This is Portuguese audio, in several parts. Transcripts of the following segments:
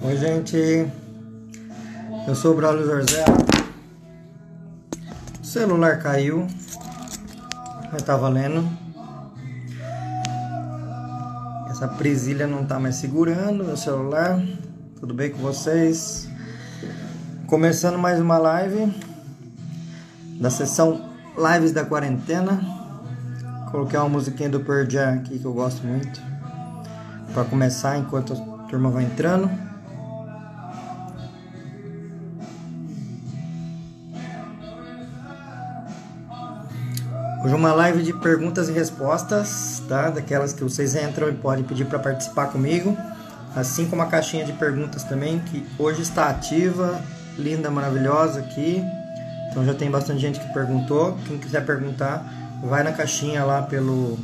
Oi, gente. Eu sou o Braulio Zorzé. O celular caiu. Mas tá valendo. Essa presilha não tá mais segurando meu celular. Tudo bem com vocês? Começando mais uma live da sessão Lives da Quarentena. Coloquei uma musiquinha do Pearl Jam aqui que eu gosto muito. Para começar enquanto a turma vai entrando. Hoje uma live de perguntas e respostas, tá? Daquelas que vocês entram e podem pedir para participar comigo, assim como a caixinha de perguntas também, que hoje está ativa, linda, maravilhosa aqui. Então já tem bastante gente que perguntou. Quem quiser perguntar, vai na caixinha lá pelo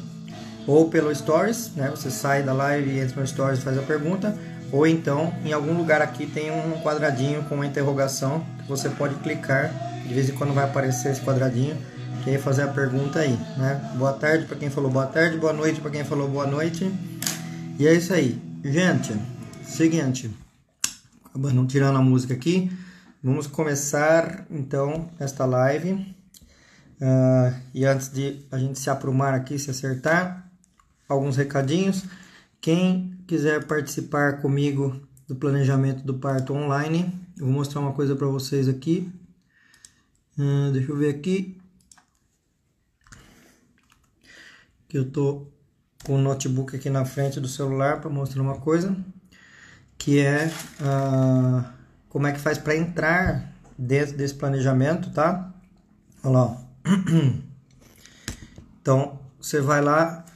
ou pelo Stories, né? Você sai da live e entra no Stories e faz a pergunta, ou então em algum lugar aqui tem um quadradinho com uma interrogação que você pode clicar. De vez em quando vai aparecer esse quadradinho quem ia fazer a pergunta aí, né? Boa tarde para quem falou boa tarde, boa noite para quem falou boa noite. E é isso aí. Gente, seguinte, acabando tirando a música aqui, vamos começar então esta live. Uh, e antes de a gente se aprumar aqui, se acertar, alguns recadinhos. Quem quiser participar comigo do planejamento do parto online, eu vou mostrar uma coisa para vocês aqui. Uh, deixa eu ver aqui. que eu tô com o notebook aqui na frente do celular para mostrar uma coisa, que é uh, como é que faz para entrar dentro desse planejamento, tá? Olha lá. Então, você vai lá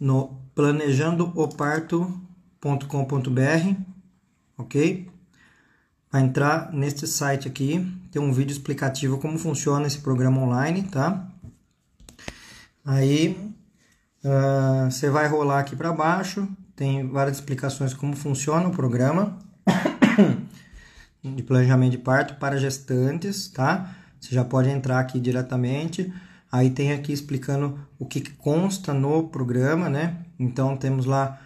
no planejandooparto.com.br, ok? Vai entrar neste site aqui, tem um vídeo explicativo como funciona esse programa online, tá? Aí Uh, você vai rolar aqui para baixo, tem várias explicações como funciona o programa de planejamento de parto para gestantes, tá? Você já pode entrar aqui diretamente. Aí tem aqui explicando o que consta no programa, né? Então temos lá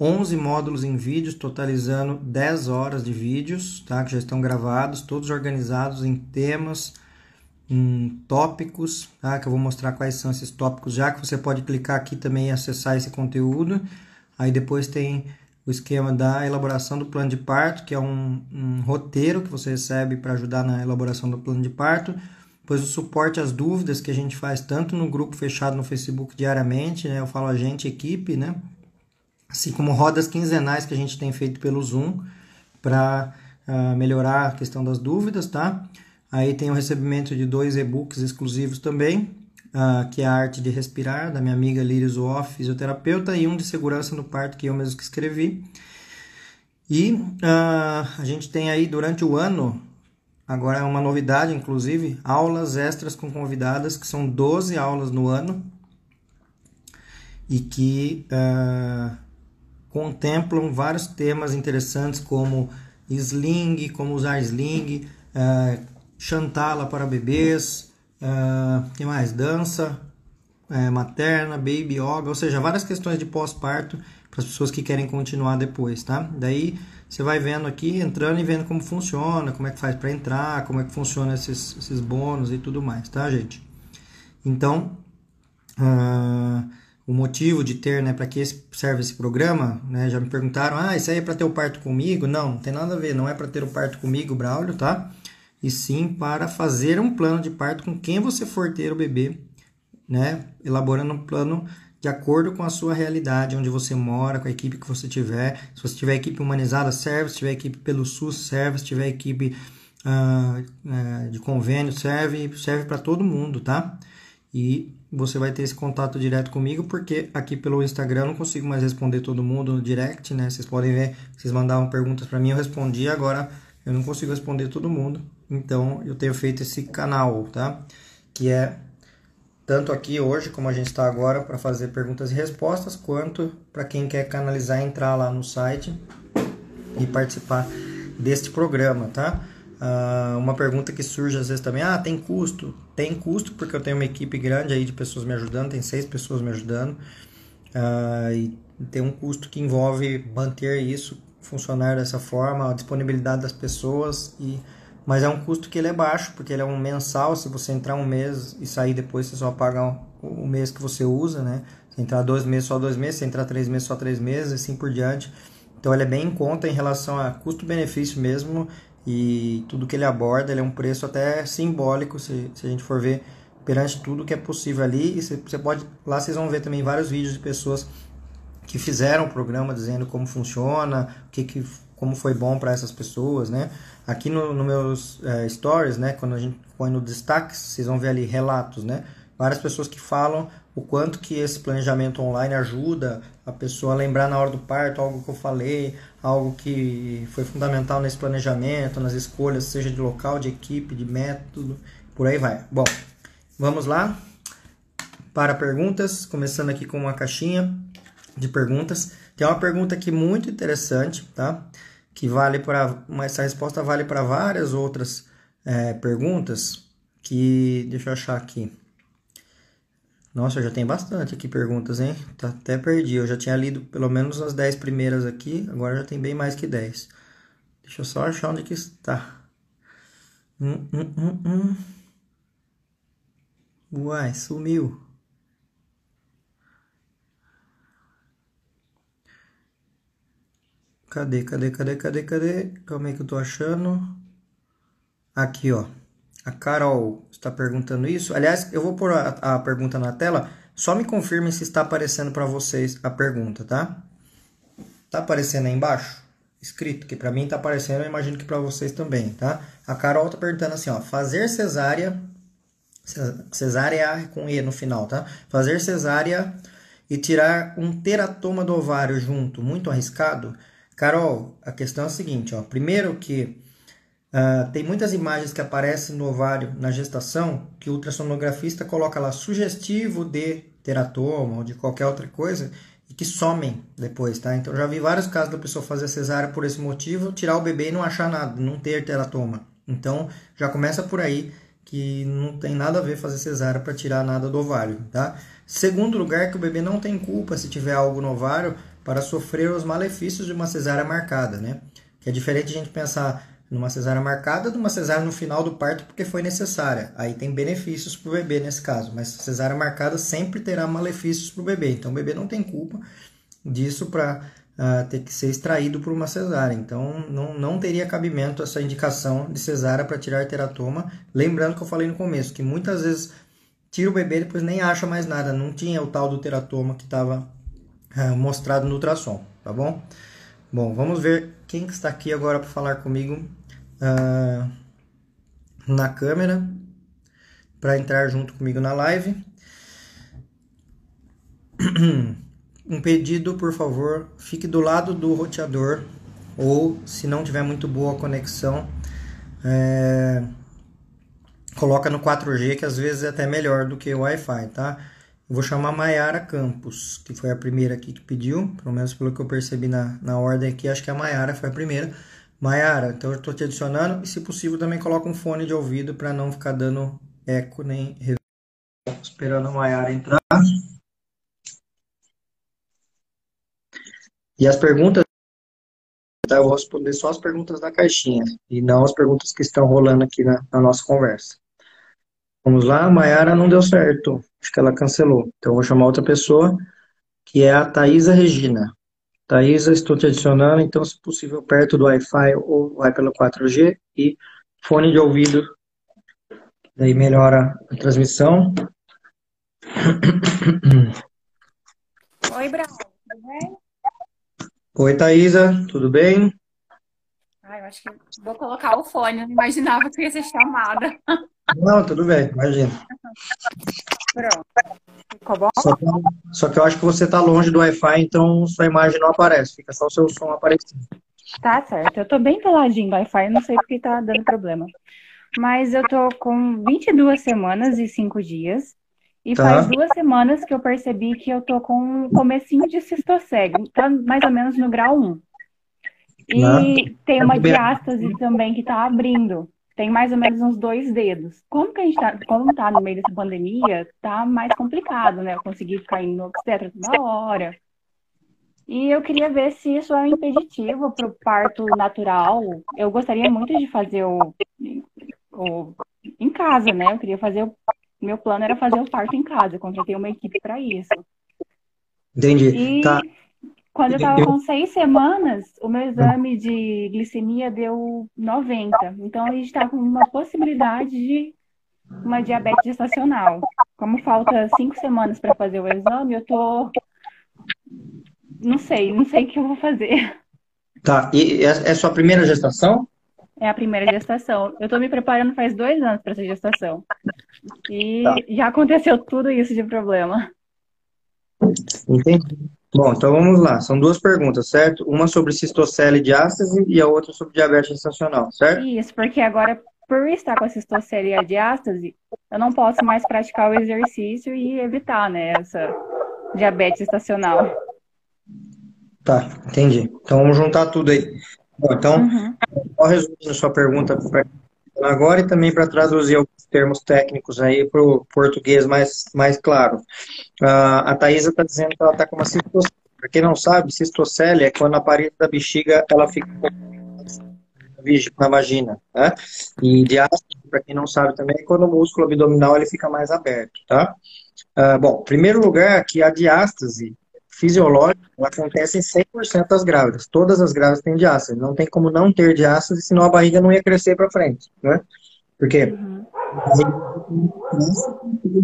11 módulos em vídeos, totalizando 10 horas de vídeos, tá? Que já estão gravados, todos organizados em temas em tópicos, tá? que eu vou mostrar quais são esses tópicos já, que você pode clicar aqui também e acessar esse conteúdo. Aí depois tem o esquema da elaboração do plano de parto, que é um, um roteiro que você recebe para ajudar na elaboração do plano de parto. Depois o suporte às dúvidas que a gente faz tanto no grupo fechado no Facebook diariamente, né? Eu falo a gente, equipe, né? Assim como rodas quinzenais que a gente tem feito pelo Zoom para uh, ah, melhorar a questão das dúvidas, tá? Aí tem o recebimento de dois e-books exclusivos também, uh, que é a Arte de Respirar, da minha amiga Líris Off, fisioterapeuta, e um de Segurança no Parto, que eu mesmo que escrevi. E uh, a gente tem aí durante o ano, agora é uma novidade inclusive, aulas extras com convidadas, que são 12 aulas no ano, e que uh, contemplam vários temas interessantes como sling, como usar sling, uh, Chantala para bebês, uh, que mais? Dança uh, materna, baby yoga, ou seja, várias questões de pós-parto para as pessoas que querem continuar depois, tá? Daí você vai vendo aqui, entrando e vendo como funciona, como é que faz para entrar, como é que funciona esses, esses bônus e tudo mais, tá, gente? Então, uh, o motivo de ter, né, para que serve esse programa, né, já me perguntaram, ah, isso aí é para ter o parto comigo? Não, não tem nada a ver, não é para ter o parto comigo, Braulio, tá? E sim para fazer um plano de parto com quem você for ter o bebê, né? Elaborando um plano de acordo com a sua realidade, onde você mora, com a equipe que você tiver. Se você tiver equipe humanizada, serve. Se tiver equipe pelo SUS, serve. Se tiver equipe uh, de convênio, serve. Serve para todo mundo, tá? E você vai ter esse contato direto comigo, porque aqui pelo Instagram eu não consigo mais responder todo mundo no direct, né? Vocês podem ver, vocês mandavam perguntas para mim, eu respondi, agora eu não consigo responder todo mundo. Então eu tenho feito esse canal, tá? Que é tanto aqui hoje, como a gente está agora, para fazer perguntas e respostas, quanto para quem quer canalizar, entrar lá no site e participar deste programa, tá? Uh, uma pergunta que surge às vezes também, ah, tem custo? Tem custo porque eu tenho uma equipe grande aí de pessoas me ajudando, tem seis pessoas me ajudando, uh, e tem um custo que envolve manter isso funcionar dessa forma, a disponibilidade das pessoas, e mas é um custo que ele é baixo, porque ele é um mensal, se você entrar um mês e sair depois, você só paga o mês que você usa, né? Se entrar dois meses, só dois meses, se entrar três meses, só três meses, assim por diante. Então ele é bem em conta em relação a custo-benefício mesmo, e tudo que ele aborda, ele é um preço até simbólico, se, se a gente for ver perante tudo que é possível ali. E você pode, lá vocês vão ver também vários vídeos de pessoas que fizeram o programa dizendo como funciona, o que, que como foi bom para essas pessoas, né? Aqui no, no meus é, stories, né, quando a gente põe no destaque, vocês vão ver ali relatos, né? Várias pessoas que falam o quanto que esse planejamento online ajuda a pessoa a lembrar na hora do parto algo que eu falei, algo que foi fundamental nesse planejamento, nas escolhas, seja de local, de equipe, de método, por aí vai. Bom, vamos lá para perguntas, começando aqui com uma caixinha de perguntas. Tem uma pergunta aqui muito interessante, tá? Que vale para, essa resposta vale para várias outras é, perguntas que, deixa eu achar aqui. Nossa, já tem bastante aqui perguntas, hein? Tá, até perdi. Eu já tinha lido pelo menos as 10 primeiras aqui, agora já tem bem mais que 10. Deixa eu só achar onde que está. Hum, hum, hum, hum. Uai, sumiu. Cadê, cadê, cadê, cadê, cadê? Calma aí que eu tô achando. Aqui, ó. A Carol está perguntando isso. Aliás, eu vou pôr a, a pergunta na tela. Só me confirmem se está aparecendo para vocês a pergunta, tá? Tá aparecendo aí embaixo? Escrito, que para mim está aparecendo, eu imagino que para vocês também, tá? A Carol está perguntando assim, ó. Fazer cesárea... Cesárea com E no final, tá? Fazer cesárea e tirar um teratoma do ovário junto, muito arriscado? Carol, a questão é a seguinte, ó. Primeiro que Uh, tem muitas imagens que aparecem no ovário na gestação que o ultrassonografista coloca lá sugestivo de teratoma ou de qualquer outra coisa e que somem depois, tá? Então já vi vários casos da pessoa fazer cesárea por esse motivo, tirar o bebê e não achar nada, não ter teratoma. Então já começa por aí que não tem nada a ver fazer cesárea para tirar nada do ovário, tá? Segundo lugar, que o bebê não tem culpa se tiver algo no ovário para sofrer os malefícios de uma cesárea marcada, né? Que é diferente a gente pensar numa cesárea marcada, de uma cesárea no final do parto porque foi necessária. Aí tem benefícios para o bebê nesse caso, mas cesárea marcada sempre terá malefícios para o bebê. Então o bebê não tem culpa disso para uh, ah, ter que ser extraído por uma cesárea. Então não, não teria cabimento essa indicação de cesárea para tirar teratoma. Lembrando que eu falei no começo que muitas vezes tira o bebê e depois nem acha mais nada. Não tinha o tal do teratoma que estava mostrado no ultrassom, tá bom? Bom, vamos ver quem que está aqui agora para falar comigo uh, na câmera, para entrar junto comigo na live. Um pedido, por favor, fique do lado do roteador ou, se não tiver muito boa conexão, é, coloca no 4G, que às vezes é até melhor do que o Wi-Fi, tá? Vou chamar Maiara Campos, que foi a primeira aqui que pediu, pelo menos pelo que eu percebi na, na ordem aqui, acho que a Maiara foi a primeira. Maiara, então eu estou te adicionando e se possível também coloca um fone de ouvido para não ficar dando eco nem Esperando a Maiara entrar. E as perguntas, tá? eu vou responder só as perguntas da caixinha e não as perguntas que estão rolando aqui na, na nossa conversa. Vamos lá, a Mayara não deu certo. Acho que ela cancelou. Então, eu vou chamar outra pessoa, que é a Thaisa Regina. Thaisa, estou te adicionando, então, se possível, perto do Wi-Fi ou vai pelo 4G e fone de ouvido. Daí melhora a transmissão. Oi, Brau, tudo bem? Oi, Thaisa, tudo bem? Ah, eu acho que vou colocar o fone, eu não imaginava que ia ser chamada. Não, tudo bem, imagina. Pronto. Ficou bom? Só que, só que eu acho que você está longe do Wi-Fi, então sua imagem não aparece, fica só o seu som aparecendo. Tá certo, eu tô bem peladinho do Wi-Fi, não sei porque tá dando problema. Mas eu tô com 22 semanas e 5 dias. E tá. faz duas semanas que eu percebi que eu tô com um comecinho de cistocele, tá mais ou menos no grau 1. E né? tem uma diástase também que está abrindo. Tem mais ou menos uns dois dedos. Como que a gente tá, como tá no meio dessa pandemia, tá mais complicado, né? Eu consegui ficar indo no obstetra toda hora. E eu queria ver se isso é um impeditivo para o parto natural. Eu gostaria muito de fazer o, o, em casa, né? Eu queria fazer o meu plano era fazer o parto em casa. Eu contratei uma equipe para isso. Entendi. E tá. Quando eu estava com seis semanas, o meu exame de glicemia deu 90. Então a gente está com uma possibilidade de uma diabetes gestacional. Como falta cinco semanas para fazer o exame, eu tô não sei, não sei o que eu vou fazer. Tá, e é, é sua primeira gestação? É a primeira gestação. Eu tô me preparando faz dois anos para essa gestação. E tá. já aconteceu tudo isso de problema. Entendi. Bom, então vamos lá. São duas perguntas, certo? Uma sobre cistocele e diástase e a outra sobre diabetes gestacional, certo? Isso, porque agora, por estar com a cistocele e a diástase, eu não posso mais praticar o exercício e evitar, né, essa diabetes gestacional. Tá, entendi. Então vamos juntar tudo aí. Bom, então, uhum. só resumindo sua pergunta agora e também para traduzir alguns termos técnicos aí para o português mais, mais claro. Uh, a Thaisa está dizendo que ela está com uma cistocele. Para quem não sabe, cistocele é quando a parede da bexiga ela fica na vagina, né? E diástase, para quem não sabe também, é quando o músculo abdominal ele fica mais aberto, tá? Uh, bom, primeiro lugar, que a diástase fisiológica ela acontece em 100% das grávidas. Todas as grávidas têm diástase. Não tem como não ter diástase, senão a barriga não ia crescer para frente, né? Porque uhum.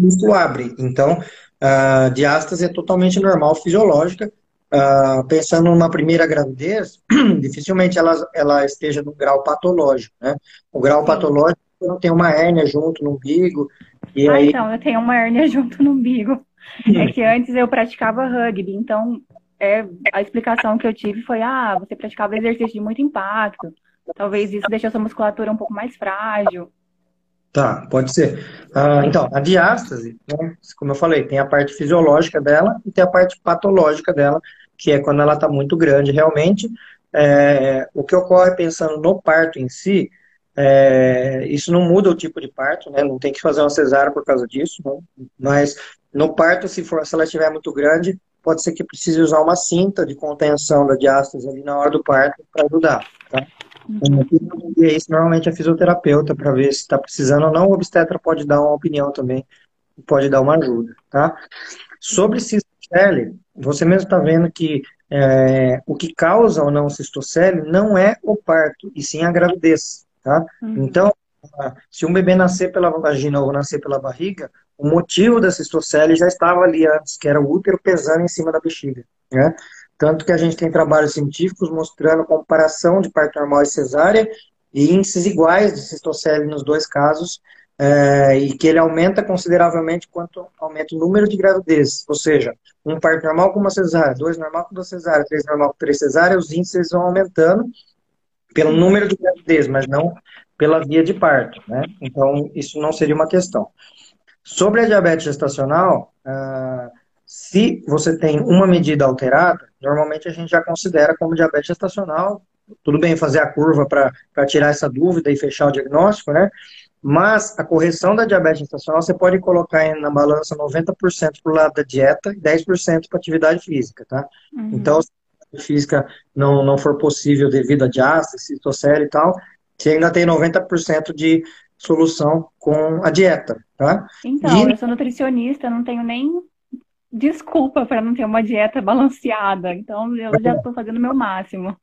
isso abre. Então, a diástase é totalmente normal, fisiológica. Uh, pensando numa primeira gravidez, dificilmente ela, ela esteja no grau patológico, né? O grau patológico não tem uma hérnia junto no umbigo. E ah, aí... então, eu tenho uma hérnia junto no umbigo. É que antes eu praticava rugby, então é, a explicação que eu tive foi: ah, você praticava exercício de muito impacto, talvez isso deixe a sua musculatura um pouco mais frágil. Tá, pode ser. Ah, então, a diástase, né, como eu falei, tem a parte fisiológica dela e tem a parte patológica dela, que é quando ela está muito grande realmente. É, o que ocorre pensando no parto em si, é, isso não muda o tipo de parto, né? Não tem que fazer uma cesárea por causa disso, né? mas no parto, se, for, se ela estiver muito grande, pode ser que precise usar uma cinta de contenção da diástase ali na hora do parto para ajudar, tá? E isso normalmente é fisioterapeuta para ver se está precisando ou não. O obstetra pode dar uma opinião também, pode dar uma ajuda, tá? Sobre cistocele, você mesmo está vendo que é, o que causa ou não cistocele não é o parto, e sim a gravidez, tá? Uhum. Então, se um bebê nascer pela vagina ou nascer pela barriga, o motivo da cistocele já estava ali antes, que era o útero pesando em cima da bexiga, né? Tanto que a gente tem trabalhos científicos mostrando comparação de parto normal e cesárea e índices iguais de cistocele nos dois casos, é, e que ele aumenta consideravelmente quanto aumenta o número de gravidezes. Ou seja, um parto normal com uma cesárea, dois normal com duas cesáreas, três normal com três cesáreas, os índices vão aumentando pelo número de gravidez, mas não pela via de parto, né? Então, isso não seria uma questão. Sobre a diabetes gestacional, uh, se você tem uma medida alterada, normalmente a gente já considera como diabetes gestacional. Tudo bem fazer a curva para tirar essa dúvida e fechar o diagnóstico, né? Mas a correção da diabetes gestacional você pode colocar na balança 90% para o lado da dieta e 10% para atividade física, tá? Uhum. Então, se a atividade física não, não for possível devido a diástase, citocele e tal, você ainda tem 90% de solução com a dieta, tá? Então, e... eu sou nutricionista, não tenho nem desculpa para não ter uma dieta balanceada. Então, eu já estou fazendo o meu máximo.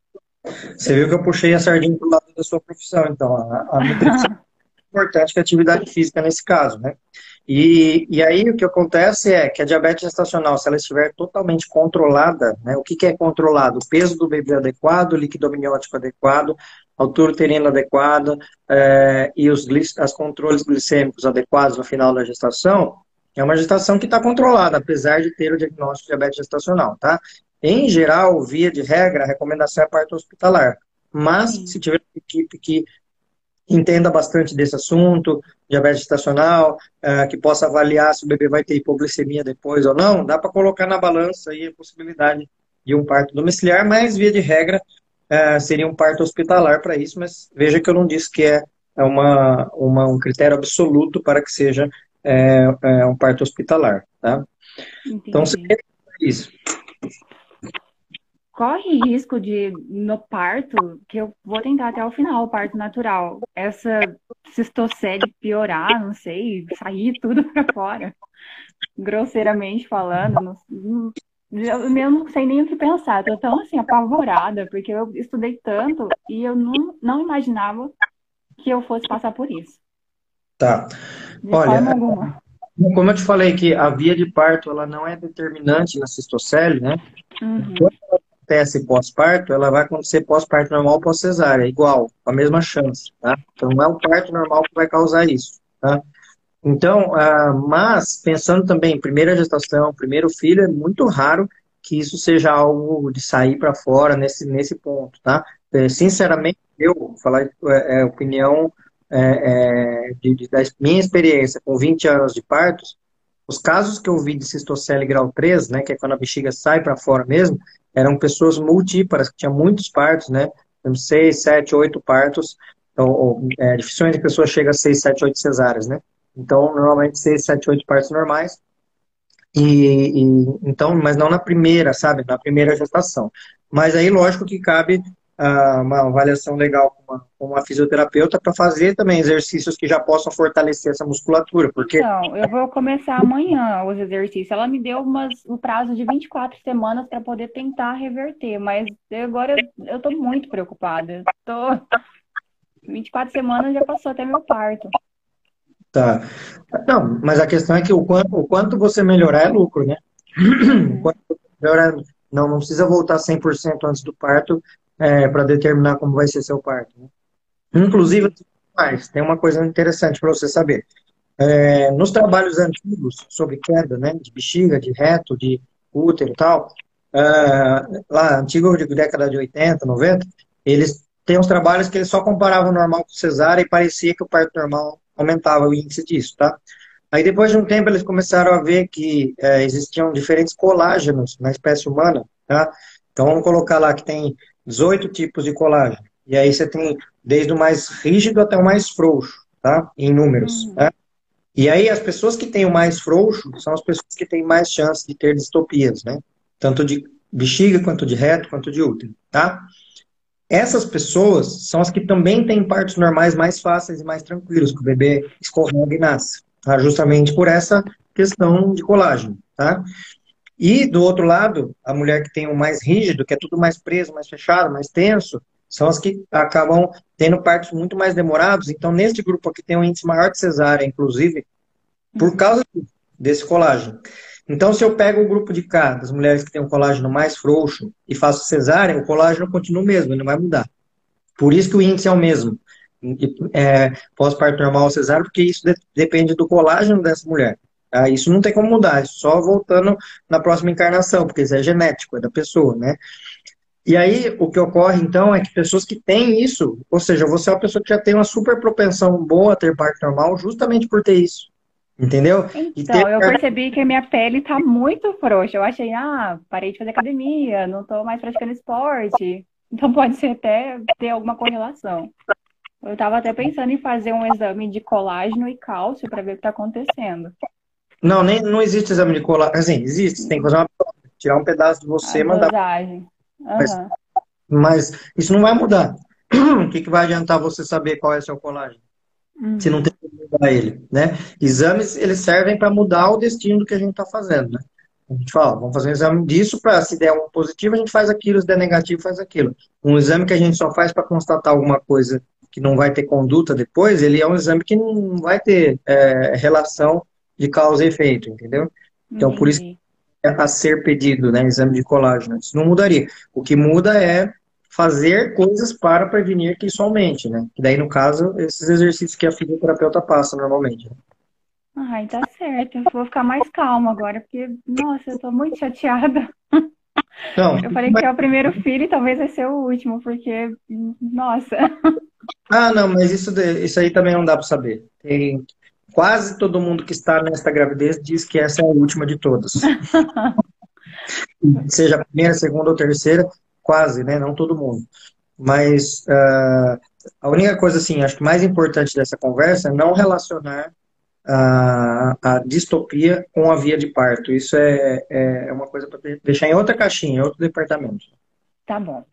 Você viu que eu puxei a sardinha para o lado da sua profissão, então. A, a nutrição é importante que a atividade física nesse caso, né? E, e aí o que acontece é que a diabetes gestacional, se ela estiver totalmente controlada, né, o que, que é controlado? O peso do bebê adequado, o líquido amniótico adequado, altura uterina adequada é, e os as controles glicêmicos adequados no final da gestação, é uma gestação que está controlada, apesar de ter o diagnóstico de diabetes gestacional, tá? Em geral, via de regra, a recomendação é parto hospitalar. Mas, Sim. se tiver uma equipe que entenda bastante desse assunto, diabetes gestacional, uh, que possa avaliar se o bebê vai ter hipoglicemia depois ou não, dá para colocar na balança aí a possibilidade de um parto domiciliar, mas, via de regra, é, seria um parto hospitalar para isso, mas veja que eu não disse que é, é uma, uma, um critério absoluto para que seja é, é um parto hospitalar, tá? Entendi. Então, seria isso corre risco de, no parto, que eu vou tentar até o final, o parto natural, essa cistocele piorar, não sei, sair tudo para fora, grosseiramente falando, não, eu, eu não sei nem o que pensar, tô tão assim, apavorada, porque eu estudei tanto e eu não, não imaginava que eu fosse passar por isso. Tá. De Olha, como eu te falei que a via de parto ela não é determinante na cistocele, né? Uhum. Quando ela acontece pós-parto, ela vai acontecer pós-parto normal ou pós-cesárea, igual, a mesma chance, tá? Então, não é o parto normal que vai causar isso, tá? Então, uh, mas, pensando também primeira gestação, primeiro filho, é muito raro que isso seja algo de sair para fora nesse, nesse ponto, tá? É, sinceramente, eu, falar é, é opinião é, é, de, de, da minha experiência com 20 anos de partos, os casos que eu vi de cistocele grau 3, né, que é quando a bexiga sai para fora mesmo, eram pessoas multíparas, que tinham muitos partos, né? Seis, sete, oito partos. Então, é, dificilmente a pessoa chega a seis, sete, oito cesáreas, né? Então, normalmente seis, sete, oito partos normais. E, e, então, mas não na primeira, sabe? Na primeira gestação. Mas aí, lógico que cabe uma avaliação legal com uma, com uma fisioterapeuta para fazer também exercícios que já possam fortalecer essa musculatura. Porque... Então, eu vou começar amanhã os exercícios. Ela me deu umas, um prazo de 24 semanas para poder tentar reverter, mas agora eu estou muito preocupada. Tô... 24 semanas já passou até meu parto. Tá. Não, mas a questão é que o quanto, o quanto você melhorar é lucro, né? O melhorar, não, não precisa voltar 100% antes do parto é, para determinar como vai ser seu parto. Né? Inclusive, mais, tem uma coisa interessante para você saber. É, nos trabalhos antigos sobre queda, né, de bexiga, de reto, de útero e tal, é, lá, antigo de década de 80, 90, eles têm uns trabalhos que eles só comparavam normal com cesárea e parecia que o parto normal aumentava o índice disso, tá? Aí depois de um tempo eles começaram a ver que é, existiam diferentes colágenos na espécie humana, tá? Então vamos colocar lá que tem 18 tipos de colágeno. E aí você tem desde o mais rígido até o mais frouxo, tá? Em números. Uhum. Né? E aí as pessoas que têm o mais frouxo são as pessoas que têm mais chance de ter distopias, né? Tanto de bexiga, quanto de reto, quanto de útero, tá? Essas pessoas são as que também têm partos normais mais fáceis e mais tranquilos, que o bebê escorrega e nasce, tá? justamente por essa questão de colágeno, tá? E, do outro lado, a mulher que tem o mais rígido, que é tudo mais preso, mais fechado, mais tenso, são as que acabam tendo partos muito mais demorados. Então, neste grupo aqui tem um índice maior de cesárea, inclusive, por causa desse colágeno. Então, se eu pego o grupo de cá, das mulheres que têm um colágeno mais frouxo, e faço cesárea, o colágeno continua o mesmo, ele não vai mudar. Por isso que o índice é o mesmo. É, Pós-parto normal ou cesárea, porque isso de depende do colágeno dessa mulher. Ah, isso não tem como mudar, só voltando na próxima encarnação, porque isso é genético, é da pessoa, né? E aí, o que ocorre, então, é que pessoas que têm isso, ou seja, você é uma pessoa que já tem uma super propensão boa a ter parto normal, justamente por ter isso. Entendeu? Então, eu percebi que a minha pele tá muito frouxa. Eu achei, ah, parei de fazer academia, não tô mais praticando esporte. Então pode ser até ter alguma correlação. Eu tava até pensando em fazer um exame de colágeno e cálcio para ver o que tá acontecendo. Não, nem, não existe exame de colágeno. Assim, existe, você tem que fazer uma tirar um pedaço de você e mandar. Uhum. Mas, mas, isso não vai mudar. o que, que vai adiantar você saber qual é seu colágeno? Uhum. Se não tem como mudar ele, né? Exames, eles servem para mudar o destino do que a gente está fazendo, né? A gente fala, vamos fazer um exame disso para, se der um positivo, a gente faz aquilo, se der negativo, faz aquilo. Um exame que a gente só faz para constatar alguma coisa que não vai ter conduta depois, ele é um exame que não vai ter é, relação de causa e efeito, entendeu? Então, por isso é a ser pedido, né, exame de colágeno. Isso não mudaria. O que muda é fazer coisas para prevenir que isso aumente, né? E daí, no caso, esses exercícios que a fisioterapeuta passa normalmente. Né? Ai, tá certo. Eu vou ficar mais calma agora, porque, nossa, eu tô muito chateada. Não, eu falei mas... que é o primeiro filho e talvez vai ser o último, porque, nossa. Ah, não, mas isso, isso aí também não dá para saber. Tem, quase todo mundo que está nesta gravidez diz que essa é a última de todas. Seja a primeira, segunda ou terceira, quase, né? Não todo mundo. Mas uh, a única coisa, assim, acho que mais importante dessa conversa é não relacionar a, a distopia com a via de parto. Isso é, é, é uma coisa para deixar em outra caixinha, em outro departamento. Tá bom.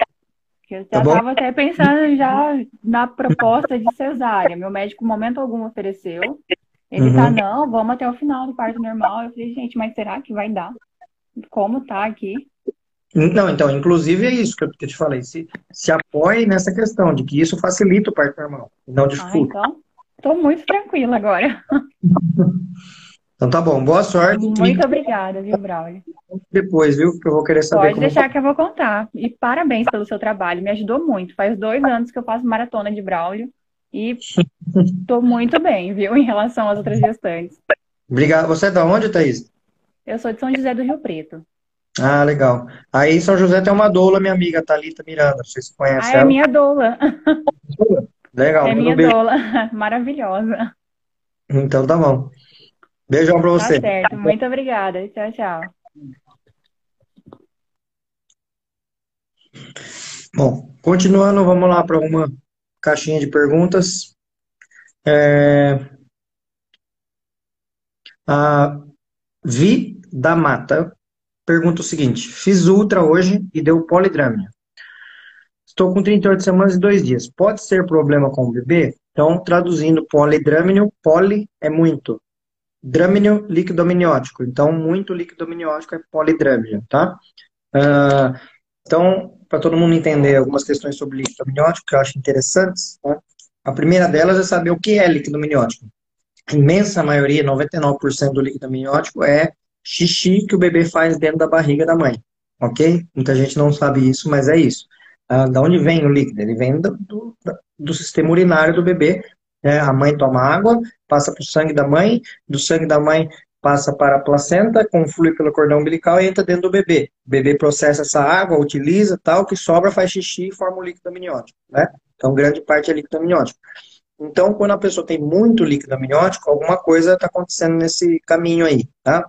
Eu já estava tá até pensando já na proposta de cesárea. Meu médico, em momento algum, ofereceu. Ele tá, uhum. tá, não, vamos até o final do parto normal. Eu falei, gente, mas será que vai dar? Como tá aqui? Não, então, inclusive é isso que eu, que eu te falei. Se, se apoie nessa questão de que isso facilita o parto normal, não dificulta. Ah, então, tô muito tranquila agora. Então tá bom, boa sorte. Muito e... obrigada, viu, Braulio? Depois, viu, que eu vou querer saber. Pode deixar que eu vou contar. E parabéns pelo seu trabalho, me ajudou muito. Faz dois anos que eu faço maratona de Braulio e tô muito bem, viu, em relação às outras gestantes. Obrigado. Você é da onde, Thaís? Eu sou de São José do Rio Preto. Ah, legal. Aí em São José tem uma doula, minha amiga Thalita Miranda. Não sei se você conhece ah, ela. é minha doula. Legal. É minha beijo. doula. Maravilhosa. Então tá bom. Beijão pra você. Tá certo. Muito obrigada. Tchau, tchau. Bom, continuando, vamos lá para uma caixinha de perguntas. É... A Vi da Mata pergunta o seguinte: Fiz ultra hoje e deu polidrâmia. Estou com 38 semanas e dois dias. Pode ser problema com o bebê? Então, traduzindo polidrâmino, poli é muito. Drâmino, líquido amniótico. Então, muito líquido amniótico é polidrâmino, tá? Uh, então, para todo mundo entender algumas questões sobre líquido amniótico que eu acho interessantes, né? a primeira delas é saber o que é líquido amniótico. A imensa maioria, 99% do líquido amniótico é xixi que o bebê faz dentro da barriga da mãe, ok? Muita gente não sabe isso, mas é isso. Ah, da onde vem o líquido? Ele vem do, do, do sistema urinário do bebê. Né? A mãe toma água, passa para o sangue da mãe, do sangue da mãe passa para a placenta, conflui pelo cordão umbilical e entra dentro do bebê. O bebê processa essa água, utiliza, tal, que sobra faz xixi e forma o líquido amniótico, né? Então, grande parte é líquido amniótico. Então, quando a pessoa tem muito líquido amniótico, alguma coisa está acontecendo nesse caminho aí, tá?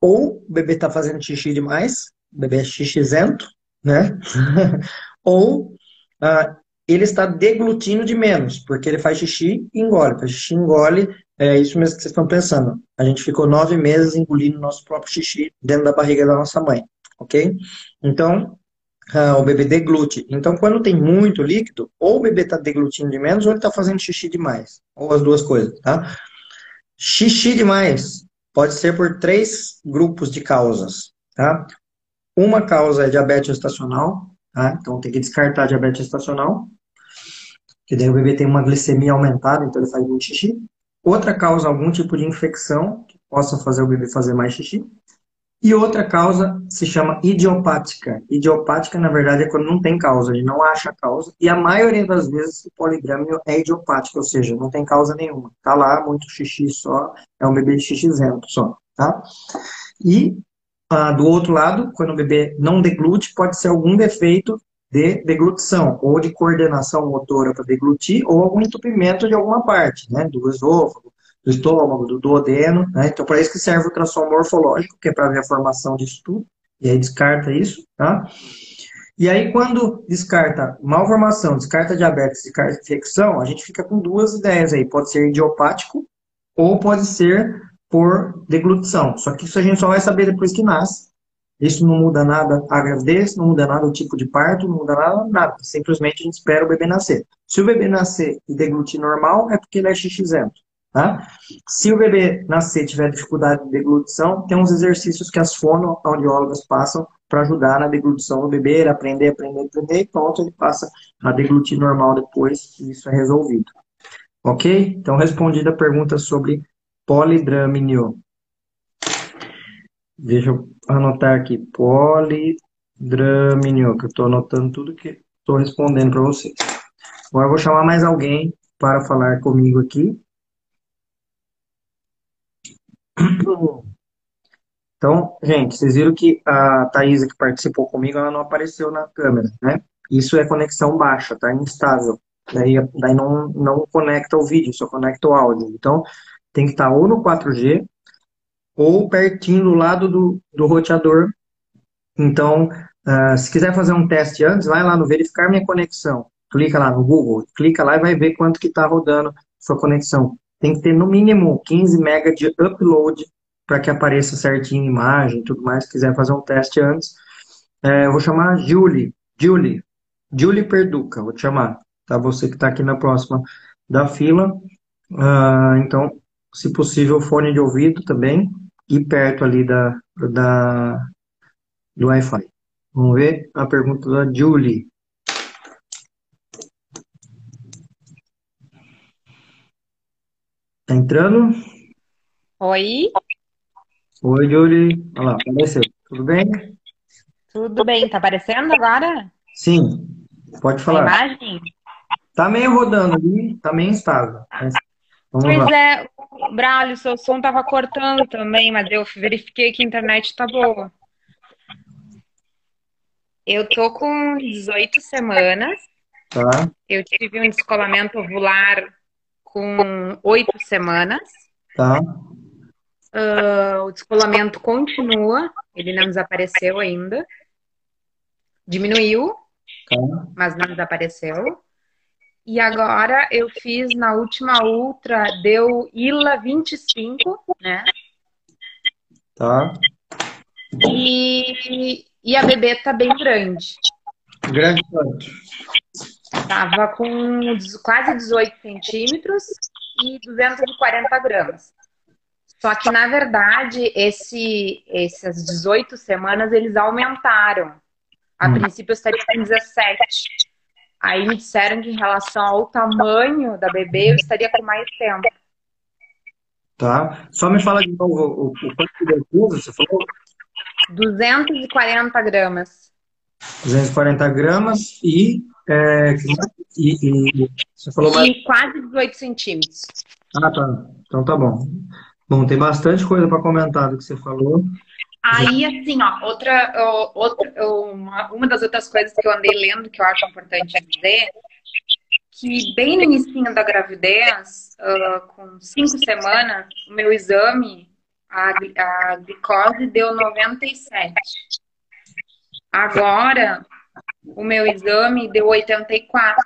Ou o bebê está fazendo xixi demais, o bebê é xixizento, né? Ou ah, ele está deglutindo de menos, porque ele faz xixi e engole. Faz xixi e engole, é isso mesmo que vocês estão pensando. A gente ficou nove meses engolindo nosso próprio xixi dentro da barriga da nossa mãe, ok? Então, ah, o bebê deglute. Então, quando tem muito líquido, ou o bebê está deglutindo de menos, ou ele está fazendo xixi demais. Ou as duas coisas, tá? Xixi demais pode ser por três grupos de causas, tá? Uma causa é diabetes gestacional, tá? Então tem que descartar diabetes gestacional, que daí o bebê tem uma glicemia aumentada, então ele faz muito xixi. Outra causa, algum tipo de infecção, que possa fazer o bebê fazer mais xixi. E outra causa se chama idiopática. Idiopática, na verdade, é quando não tem causa, ele não acha causa. E a maioria das vezes o poligrâmio é idiopático, ou seja, não tem causa nenhuma. Tá lá, muito xixi só, é um bebê xixizento só, tá? E ah, do outro lado, quando o bebê não deglute, pode ser algum defeito de deglutição, ou de coordenação motora para deglutir, ou algum entupimento de alguma parte, né? Do esôfago, do estômago, do duodeno, né? Então, para isso que serve o ultrassom morfológico, que é para ver a formação disso tudo, e aí descarta isso, tá? E aí, quando descarta malformação, descarta diabetes, descarta infecção, a gente fica com duas ideias aí. Pode ser idiopático ou pode ser por deglutição. Só que isso a gente só vai saber depois que nasce. Isso não muda nada a gravidez, não muda nada o tipo de parto, não muda nada, nada. Simplesmente a gente espera o bebê nascer. Se o bebê nascer e deglutir normal, é porque ele é xixizento. Tá? Se o bebê nascer e tiver dificuldade de deglutição, tem uns exercícios que as fonoaudiólogas passam para ajudar na deglutição do bebê, aprender, aprender, aprender, e pronto, ele passa a deglutir normal depois que isso é resolvido. Ok? Então, respondida a pergunta sobre polidrâminio. Deixa eu anotar aqui, polidrâminio, que eu estou anotando tudo que estou respondendo para vocês. Agora eu vou chamar mais alguém para falar comigo aqui. Então, gente, vocês viram que a Thaisa que participou comigo, ela não apareceu na câmera, né? Isso é conexão baixa, tá? Instável. Daí, daí não, não conecta o vídeo, só conecta o áudio. Então, tem que estar ou no 4G ou pertinho do lado do, do roteador. Então, uh, se quiser fazer um teste antes, vai lá no verificar minha conexão. clica lá no Google, clica lá e vai ver quanto que está rodando sua conexão. Tem que ter no mínimo 15 MB de upload para que apareça certinho imagem tudo mais. Se quiser fazer um teste antes, é, eu vou chamar Julie. Julie. Julie Perduca, vou te chamar. Tá? Você que está aqui na próxima da fila. Uh, então, se possível, fone de ouvido também e perto ali da, da, do Wi-Fi. Vamos ver a pergunta da Julie. Tá entrando? Oi? Oi, Julie. Olha lá, apareceu. Tudo bem? Tudo bem. Tá aparecendo agora? Sim. Pode falar. A imagem? Tá meio rodando ali, tá meio instável. Vamos pois lá. é, Braulio, seu som tava cortando também, mas eu verifiquei que a internet tá boa. Eu tô com 18 semanas. Tá. Eu tive um descolamento ovular com 8 semanas. Tá. Uh, o descolamento continua, ele não desapareceu ainda. Diminuiu, tá. mas não desapareceu. E agora eu fiz na última ultra, deu ILA 25, né? Tá. E, e a bebê tá bem grande. Grande quanto? Tava com quase 18 centímetros e 240 gramas. Só que, na verdade, esse, essas 18 semanas eles aumentaram. A hum. princípio eu estaria com 17. Aí me disseram que em relação ao tamanho da bebê eu estaria com mais tempo. Tá. Só me fala de novo o, o quanto de peso você falou? 240 gramas. 240 gramas e, é, e, e você falou mais... E quase 18 centímetros. Ah, tá. Então tá bom. Bom, tem bastante coisa para comentar do que você falou. Aí, assim, ó, outra, outra uma, uma das outras coisas que eu andei lendo que eu acho importante dizer, que bem no início da gravidez, uh, com cinco semanas, o meu exame, a, a glicose deu 97. Agora, o meu exame deu 84.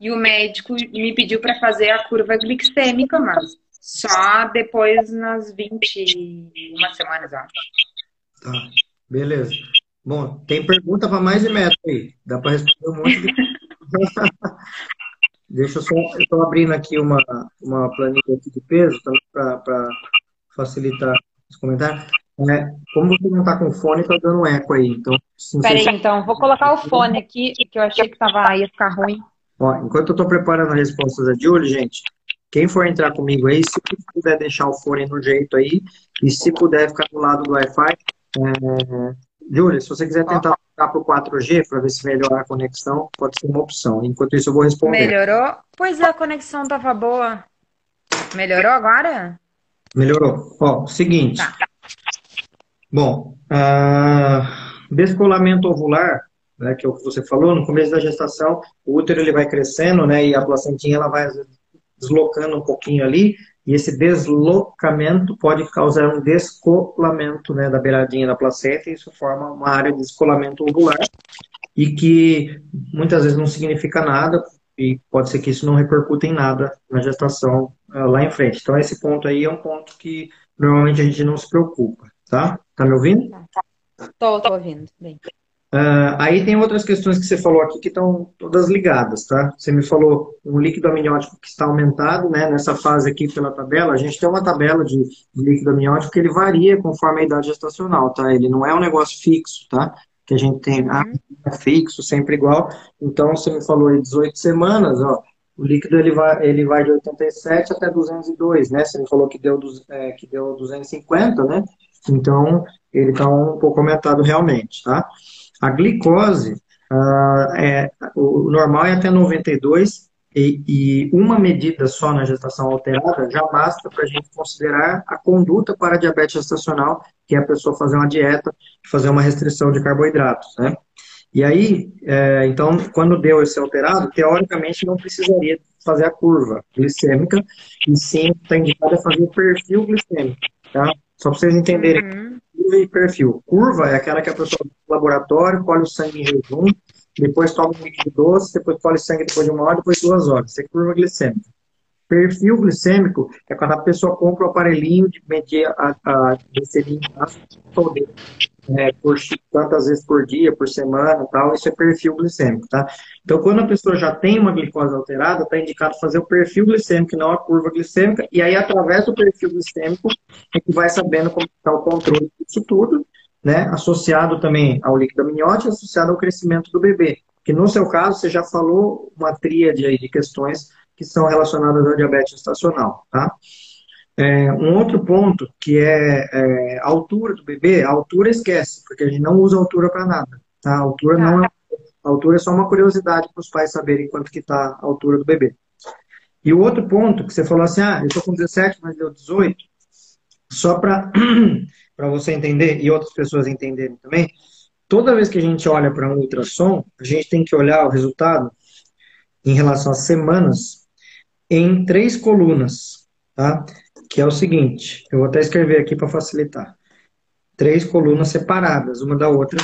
E o médico me pediu para fazer a curva glicêmica, mas só depois nas 21 semanas, acho. Tá, beleza. Bom, tem pergunta para mais de metro aí. Dá para responder um monte de. Deixa eu só. Estou abrindo aqui uma, uma planilha aqui de peso para facilitar os comentários. É, como você não está com fone, está dando eco aí. Então, Peraí, se... então, vou colocar o fone aqui, que eu achei que tava, ia ficar ruim. Ó, enquanto eu estou preparando a resposta da Julie, gente, quem for entrar comigo aí, se puder deixar o fone no jeito aí, e se puder ficar do lado do Wi-Fi, é... Júlia, se você quiser tentar para o 4G para ver se melhora a conexão, pode ser uma opção. Enquanto isso, eu vou responder. Melhorou? Pois é, a conexão estava boa. Melhorou agora? Melhorou. Ó, seguinte. Tá. Bom, uh, descolamento ovular, né, que é o que você falou, no começo da gestação, o útero ele vai crescendo, né, e a placentinha ela vai deslocando um pouquinho ali, e esse deslocamento pode causar um descolamento né, da beiradinha da placenta, e isso forma uma área de descolamento ovular, e que muitas vezes não significa nada, e pode ser que isso não repercuta em nada na gestação uh, lá em frente. Então, esse ponto aí é um ponto que normalmente a gente não se preocupa, tá? Tá me ouvindo? Tô, tô ouvindo, bem. Uh, aí tem outras questões que você falou aqui que estão todas ligadas, tá? Você me falou um líquido amniótico que está aumentado, né? Nessa fase aqui pela tabela, a gente tem uma tabela de, de líquido amniótico que ele varia conforme a idade gestacional, tá? Ele não é um negócio fixo, tá? Que a gente tem ah, é fixo, sempre igual. Então, você me falou aí 18 semanas, ó. O líquido ele vai, ele vai de 87 até 202, né? Você me falou que deu, é, que deu 250, né? Então, ele está um pouco aumentado realmente, tá? A glicose, uh, é, o normal é até 92, e, e, uma medida só na gestação alterada já basta para a gente considerar a conduta para a diabetes gestacional, que é a pessoa fazer uma dieta, fazer uma restrição de carboidratos, né? E aí, é, então, quando deu esse alterado, teoricamente não precisaria fazer a curva glicêmica, e sim está indicado a fazer o perfil glicêmico, tá? Só para vocês entenderem. Uhum curva e perfil. Curva é aquela que a pessoa no laboratório colhe o sangue em jejum depois toma um líquido doce, depois colhe sangue depois de uma hora, depois de duas horas. Isso é curva glicêmica. Perfil glicêmico é quando a pessoa compra o aparelhinho de medir a, a glicemia todo é, por tantas vezes por dia, por semana, tal, isso é perfil glicêmico, tá? Então, quando a pessoa já tem uma glicose alterada, está indicado fazer o perfil glicêmico, não a curva glicêmica, e aí, através do perfil glicêmico, é que vai sabendo como está o controle disso tudo, né? Associado também ao líquido amniótico, associado ao crescimento do bebê. Que no seu caso, você já falou uma tríade aí de questões que são relacionadas ao diabetes gestacional, tá? É, um outro ponto que é, é, a altura do bebê, a altura esquece, porque a gente não usa altura para nada. Tá? A altura tá. não é, a altura é só uma curiosidade para os pais saberem quanto que está a altura do bebê. E o outro ponto que você falou assim, ah, eu estou com 17, mas deu 18, só para você entender e outras pessoas entenderem também, toda vez que a gente olha para um ultrassom, a gente tem que olhar o resultado em relação às semanas em três colunas, tá? que é o seguinte, eu vou até escrever aqui para facilitar. Três colunas separadas, uma da outra.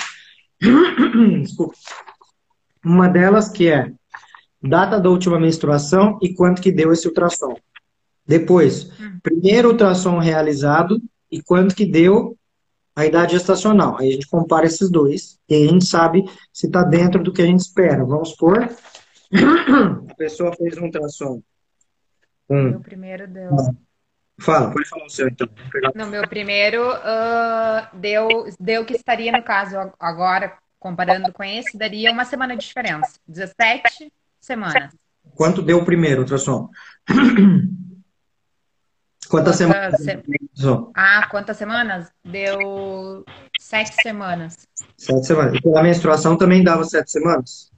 Desculpa. Uma delas que é data da última menstruação e quanto que deu esse ultrassom. Depois, hum. primeiro ultrassom realizado e quanto que deu a idade gestacional. Aí a gente compara esses dois e a gente sabe se está dentro do que a gente espera. Vamos supor, a pessoa fez um ultrassom. Um, o primeiro deu. Fala, pode falar o seu então. No meu primeiro uh, deu, deu que estaria no caso agora, comparando com esse, daria uma semana de diferença. 17 semanas. Quanto deu o primeiro ultrassom? Quantas semanas? Se... Ah, quantas semanas? Deu sete semanas. Sete semanas. E pela menstruação também dava sete semanas?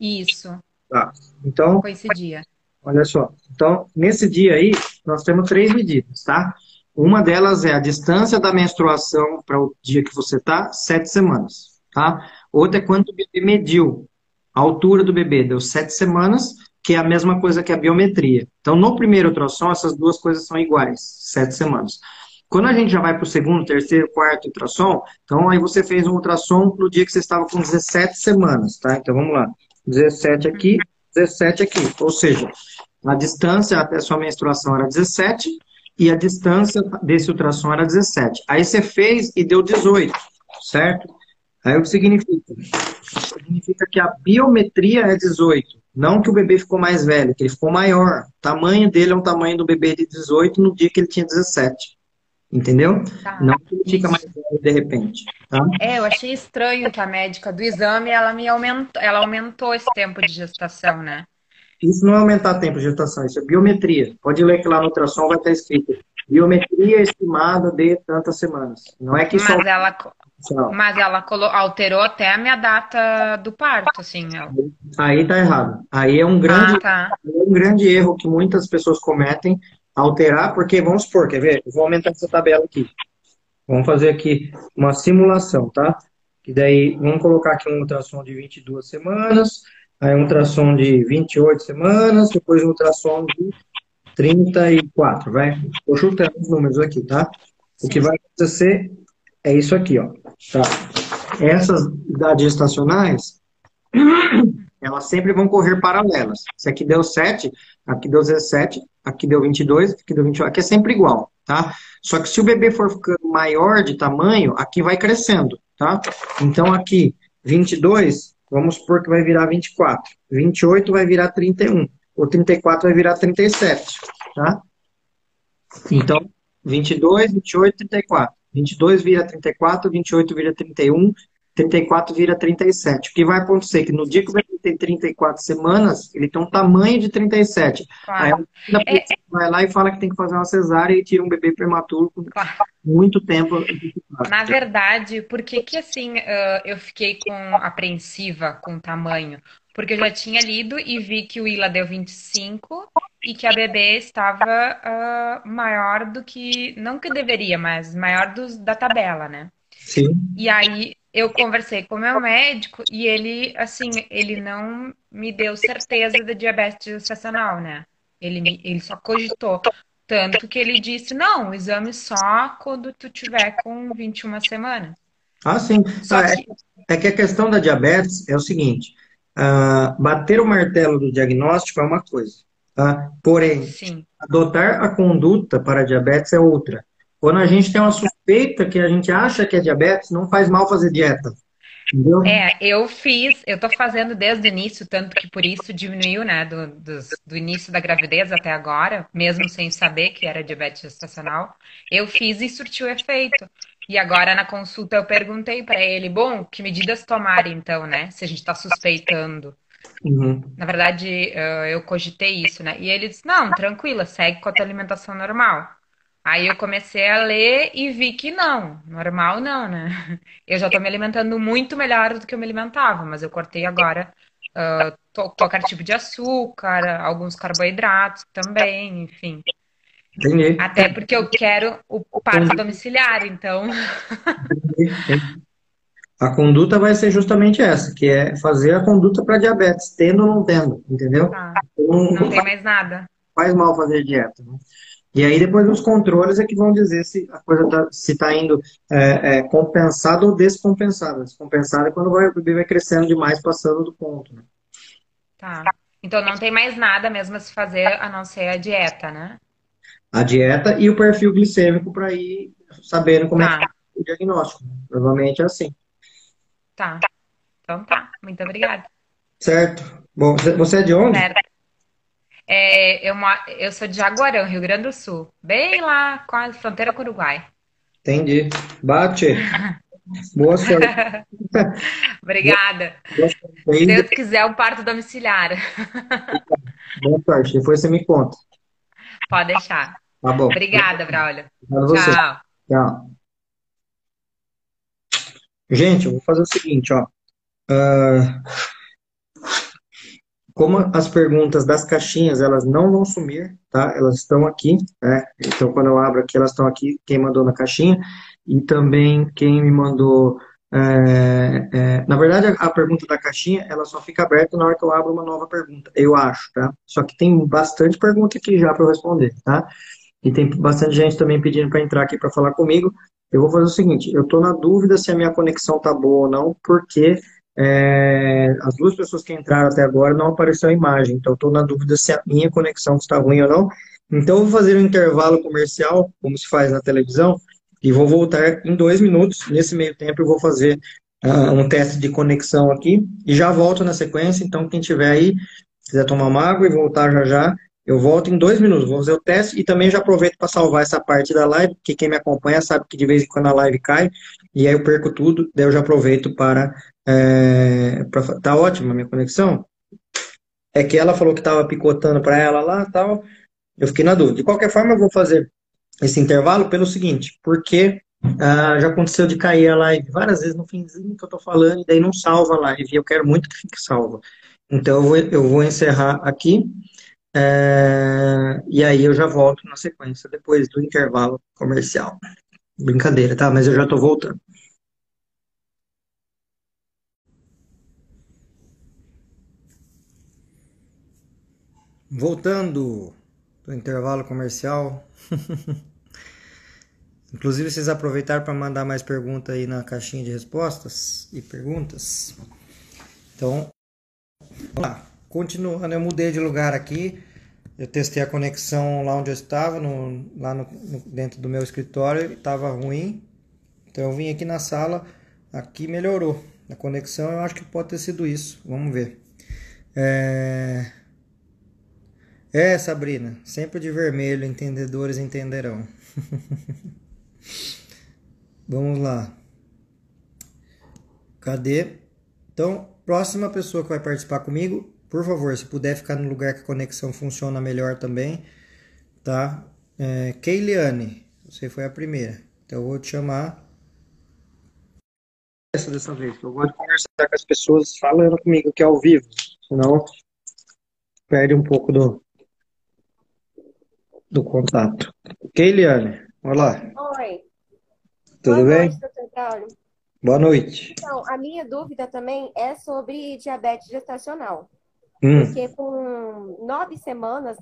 Isso. Tá. Então. Coincidia. Olha só. Então, nesse dia aí, nós temos três medidas, tá? Uma delas é a distância da menstruação para o dia que você está, sete semanas, tá? Outra é quanto o bebê mediu. A altura do bebê deu sete semanas, que é a mesma coisa que a biometria. Então, no primeiro ultrassom, essas duas coisas são iguais, sete semanas. Quando a gente já vai para o segundo, terceiro, quarto ultrassom, então aí você fez um ultrassom no dia que você estava com 17 semanas, tá? Então vamos lá. 17 aqui, 17 aqui. Ou seja, a distância até sua menstruação era 17 e a distância desse ultrassom era 17. Aí você fez e deu 18, certo? Aí o que significa? Significa que a biometria é 18. Não que o bebê ficou mais velho, que ele ficou maior. O tamanho dele é um tamanho do bebê de 18 no dia que ele tinha 17. Entendeu? Tá. Não fica mais velho de repente. Tá? É, eu achei estranho que a médica do exame ela me aumentou, ela aumentou esse tempo de gestação, né? Isso não é aumentar tempo de gestação, isso é biometria. Pode ler que lá no ultrassom vai estar escrito biometria estimada de tantas semanas. Não é que mas só... Ela, mas ela alterou até a minha data do parto, assim. Ela... Aí tá errado. Aí é um grande, ah, tá. é um grande erro que muitas pessoas cometem, alterar, porque, vamos supor, quer ver? Eu vou aumentar essa tabela aqui. Vamos fazer aqui uma simulação, tá? Que daí, vamos colocar aqui um ultrassom de 22 semanas, aí um ultrassom de 28 semanas, depois um ultrassom de 34, vai? Estou chutando os números aqui, tá? O que vai acontecer é isso aqui, ó. Tá? Essas idades estacionais, elas sempre vão correr paralelas. Se aqui deu 7, aqui deu 17, aqui deu 22, aqui deu 28, aqui é sempre igual, tá? Só que se o bebê for ficando maior de tamanho, aqui vai crescendo, tá? Então aqui, 22, Vamos supor que vai virar 24. 28 vai virar 31. O 34 vai virar 37, tá? Então, 22, 28, 34. 22 vira 34, 28 vira 31, 34 vira 37. O que vai acontecer? É que no dia que o bebê tem 34 semanas, ele tem um tamanho de 37. Claro. Aí a é... vai lá e fala que tem que fazer uma cesárea e tira um bebê prematuro com claro. muito tempo. Na verdade, por que que assim eu fiquei com apreensiva com o tamanho? Porque eu já tinha lido e vi que o Ila deu 25 e que a bebê estava uh, maior do que, não que deveria, mas maior dos, da tabela, né? Sim. E aí eu conversei com o meu médico e ele, assim, ele não me deu certeza da diabetes gestacional, né? Ele, me, ele só cogitou. Tanto que ele disse, não, o exame só quando tu tiver com 21 semanas. Ah, sim. Ah, que... É, é, que a questão da diabetes é o seguinte, uh, bater o martelo do diagnóstico é uma coisa, tá? Porém, Sim. adotar a conduta para diabetes é outra. Quando a gente tem uma suspeita que a gente acha que é diabetes, não faz mal fazer dieta. Entendeu? É, eu fiz, eu tô fazendo desde o início, tanto que por isso diminuiu, né, do, do, do, início da gravidez até agora, mesmo sem saber que era diabetes gestacional. Eu fiz e surtiu efeito. E agora na consulta eu perguntei para ele, bom, que medidas tomar então, né, se a gente está suspeitando. Uhum. Na verdade, eu cogitei isso, né? E ele disse, não, tranquila, segue com a tua alimentação normal. Aí eu comecei a ler e vi que não, normal não, né? Eu já tô me alimentando muito melhor do que eu me alimentava, mas eu cortei agora uh, qualquer tipo de açúcar, alguns carboidratos também, enfim. Entendi. Até porque eu quero o parto domiciliar, então. A conduta vai ser justamente essa, que é fazer a conduta para diabetes, tendo ou não tendo, entendeu? Ah, não, não tem mais nada. Faz mal fazer dieta. Né? E aí depois os controles é que vão dizer se a coisa tá, se está indo é, é, compensada ou descompensada. Descompensada é quando vai, o bebê vai crescendo demais, passando do ponto. Né? Tá. Então não tem mais nada mesmo a se fazer a não ser a dieta, né? A dieta e o perfil glicêmico para ir sabendo como tá. é que o diagnóstico. Provavelmente é assim. Tá. Então tá. Muito obrigada. Certo. Bom, você é de onde? Certo. É, eu, eu sou de Jaguarão, Rio Grande do Sul. Bem lá, com a fronteira com o Uruguai. Entendi. Bate. Boa sorte. Obrigada. Boa sorte. Se Deus quiser, um parto domiciliar. Boa sorte. Depois você me conta. Pode deixar. Tá bom. Obrigada, Braulio. Tchau. Tchau. Gente, eu vou fazer o seguinte, ó. Uh, como as perguntas das caixinhas, elas não vão sumir, tá? Elas estão aqui, né? Então, quando eu abro aqui, elas estão aqui, quem mandou na caixinha, e também quem me mandou... É, é, na verdade, a, a, pergunta da caixinha, ela só fica aberta na hora que eu abro uma nova pergunta, eu acho, tá? Só que tem bastante pergunta aqui já para eu responder, tá? E tem bastante gente também pedindo para entrar aqui para falar comigo. Eu vou fazer o seguinte, eu estou na dúvida se a minha conexão tá boa ou não, porque é, as duas pessoas que entraram até agora não apareceu a imagem, então estou na dúvida se a minha conexão está ruim ou não. Então, vou fazer um intervalo comercial, como se faz na televisão, e vou voltar em dois minutos. Nesse meio tempo, eu vou fazer uh, um teste de conexão aqui e já volto na sequência. Então, quem tiver aí, quiser tomar uma água e voltar já já, eu volto em dois minutos. Vou fazer o teste e também já aproveito para salvar essa parte da live, porque quem me acompanha sabe que de vez em quando a live cai e aí eu perco tudo, daí eu já aproveito para é, pra, tá ótima a minha conexão. É que ela falou que estava picotando para ela lá tal. Eu fiquei na dúvida. De qualquer forma, eu vou fazer esse intervalo pelo seguinte, porque ah, já aconteceu de cair a live várias vezes no finzinho que eu tô falando, e daí não salva a live. Eu quero muito que fique salva. Então eu vou, eu vou encerrar aqui. É, e aí eu já volto na sequência depois do intervalo comercial. Brincadeira, tá? Mas eu já tô voltando. Voltando do intervalo comercial. Inclusive, vocês aproveitaram para mandar mais perguntas aí na caixinha de respostas e perguntas. Então, vamos lá. Continuando, eu mudei de lugar aqui. Eu testei a conexão lá onde eu estava, no, lá no, dentro do meu escritório, estava ruim. Então, eu vim aqui na sala, aqui melhorou. A conexão, eu acho que pode ter sido isso. Vamos ver. É... É, Sabrina, sempre de vermelho, entendedores entenderão. Vamos lá. Cadê? Então, próxima pessoa que vai participar comigo, por favor, se puder ficar no lugar que a conexão funciona melhor também, tá? É, Keiliane, você foi a primeira. Então, eu vou te chamar. Essa dessa vez, eu gosto de conversar com as pessoas falando comigo que é ao vivo, senão perde um pouco do, do contato. Keiliane, olá. Oi. Tudo Boa bem? Noite, doutor Boa noite. Então, a minha dúvida também é sobre diabetes gestacional. Hum. Porque com nove semanas,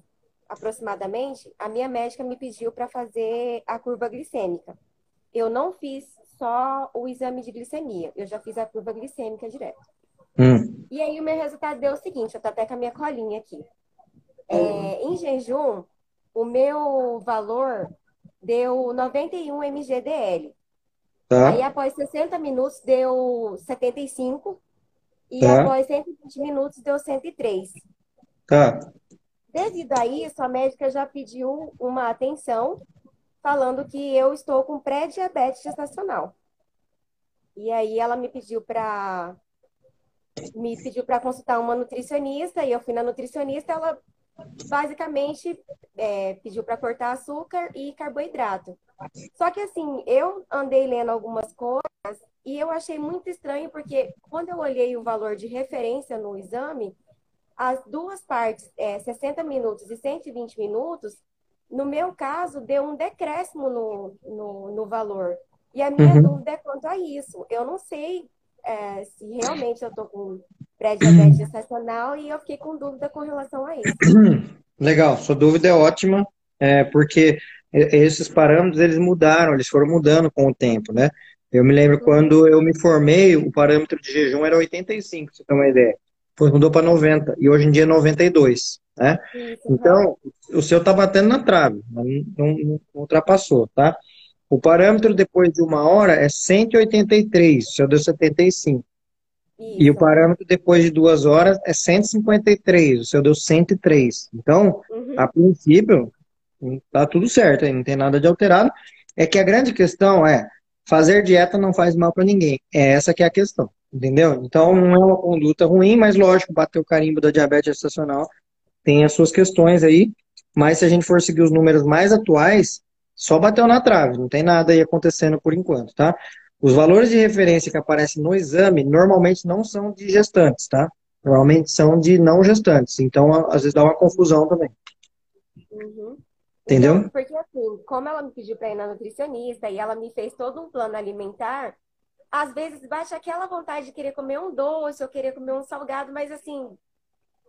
aproximadamente, a minha médica me pediu para fazer a curva glicêmica. Eu não fiz só o exame de glicemia, eu já fiz a curva glicêmica direto. Hum. E aí o meu resultado deu o seguinte, eu tô até com a minha colinha aqui. É, em jejum, o meu valor deu 91 mgdl. Tá. Aí após 60 minutos deu 75 e tá. após 120 minutos deu 103. Tá. Devido a isso, a médica já pediu uma atenção, falando que eu estou com pré-diabetes gestacional. E aí ela me pediu para me pediu para consultar uma nutricionista e eu fui na nutricionista, ela basicamente é, pediu para cortar açúcar e carboidrato. Só que assim, eu andei lendo algumas coisas e eu achei muito estranho porque quando eu olhei o valor de referência no exame, as duas partes, é, 60 minutos e 120 minutos, no meu caso, deu um decréscimo no, no, no valor. E a minha uhum. dúvida é quanto a isso. Eu não sei é, se realmente eu estou com pré-diabetes gestacional e eu fiquei com dúvida com relação a isso. Legal, sua dúvida é ótima, é, porque esses parâmetros eles mudaram, eles foram mudando com o tempo, né? Eu me lembro quando eu me formei, o parâmetro de jejum era 85, pra você ter uma ideia. Depois mudou para 90 e hoje em dia é 92, né? Isso, então, o seu tá batendo na trave, não, não, não ultrapassou, tá? O parâmetro depois de uma hora é 183, o seu deu 75. Isso. E o parâmetro depois de duas horas é 153, o seu deu 103. Então, uhum. a princípio, tá tudo certo, aí não tem nada de alterado. É que a grande questão é, fazer dieta não faz mal para ninguém. É essa que é a questão, entendeu? Então, não é uma conduta ruim, mas lógico, bater o carimbo da diabetes gestacional tem as suas questões aí, mas se a gente for seguir os números mais atuais, só bateu na trave, não tem nada aí acontecendo por enquanto, tá? Os valores de referência que aparecem no exame normalmente não são de gestantes, tá? Normalmente são de não gestantes. Então, às vezes dá uma confusão também. Entendeu? Porque assim, como ela me pediu para ir na nutricionista e ela me fez todo um plano alimentar, às vezes bate aquela vontade de querer comer um doce ou querer comer um salgado, mas assim,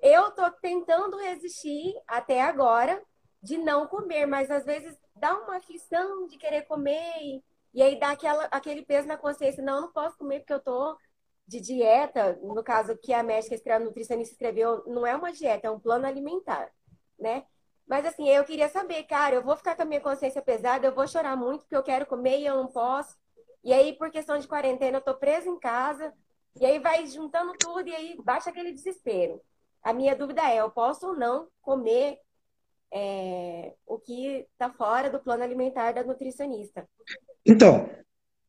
eu tô tentando resistir até agora de não comer, mas às vezes dá uma aflição de querer comer e, e aí dá aquela, aquele peso na consciência, não, eu não posso comer porque eu tô de dieta, no caso que a médica, a nutricionista escreveu, não é uma dieta, é um plano alimentar, né? Mas assim, eu queria saber, cara, eu vou ficar com a minha consciência pesada, eu vou chorar muito porque eu quero comer e eu não posso. E aí, por questão de quarentena, eu tô presa em casa. E aí vai juntando tudo e aí baixa aquele desespero. A minha dúvida é, eu posso ou não comer é, o que está fora do plano alimentar da nutricionista. Então,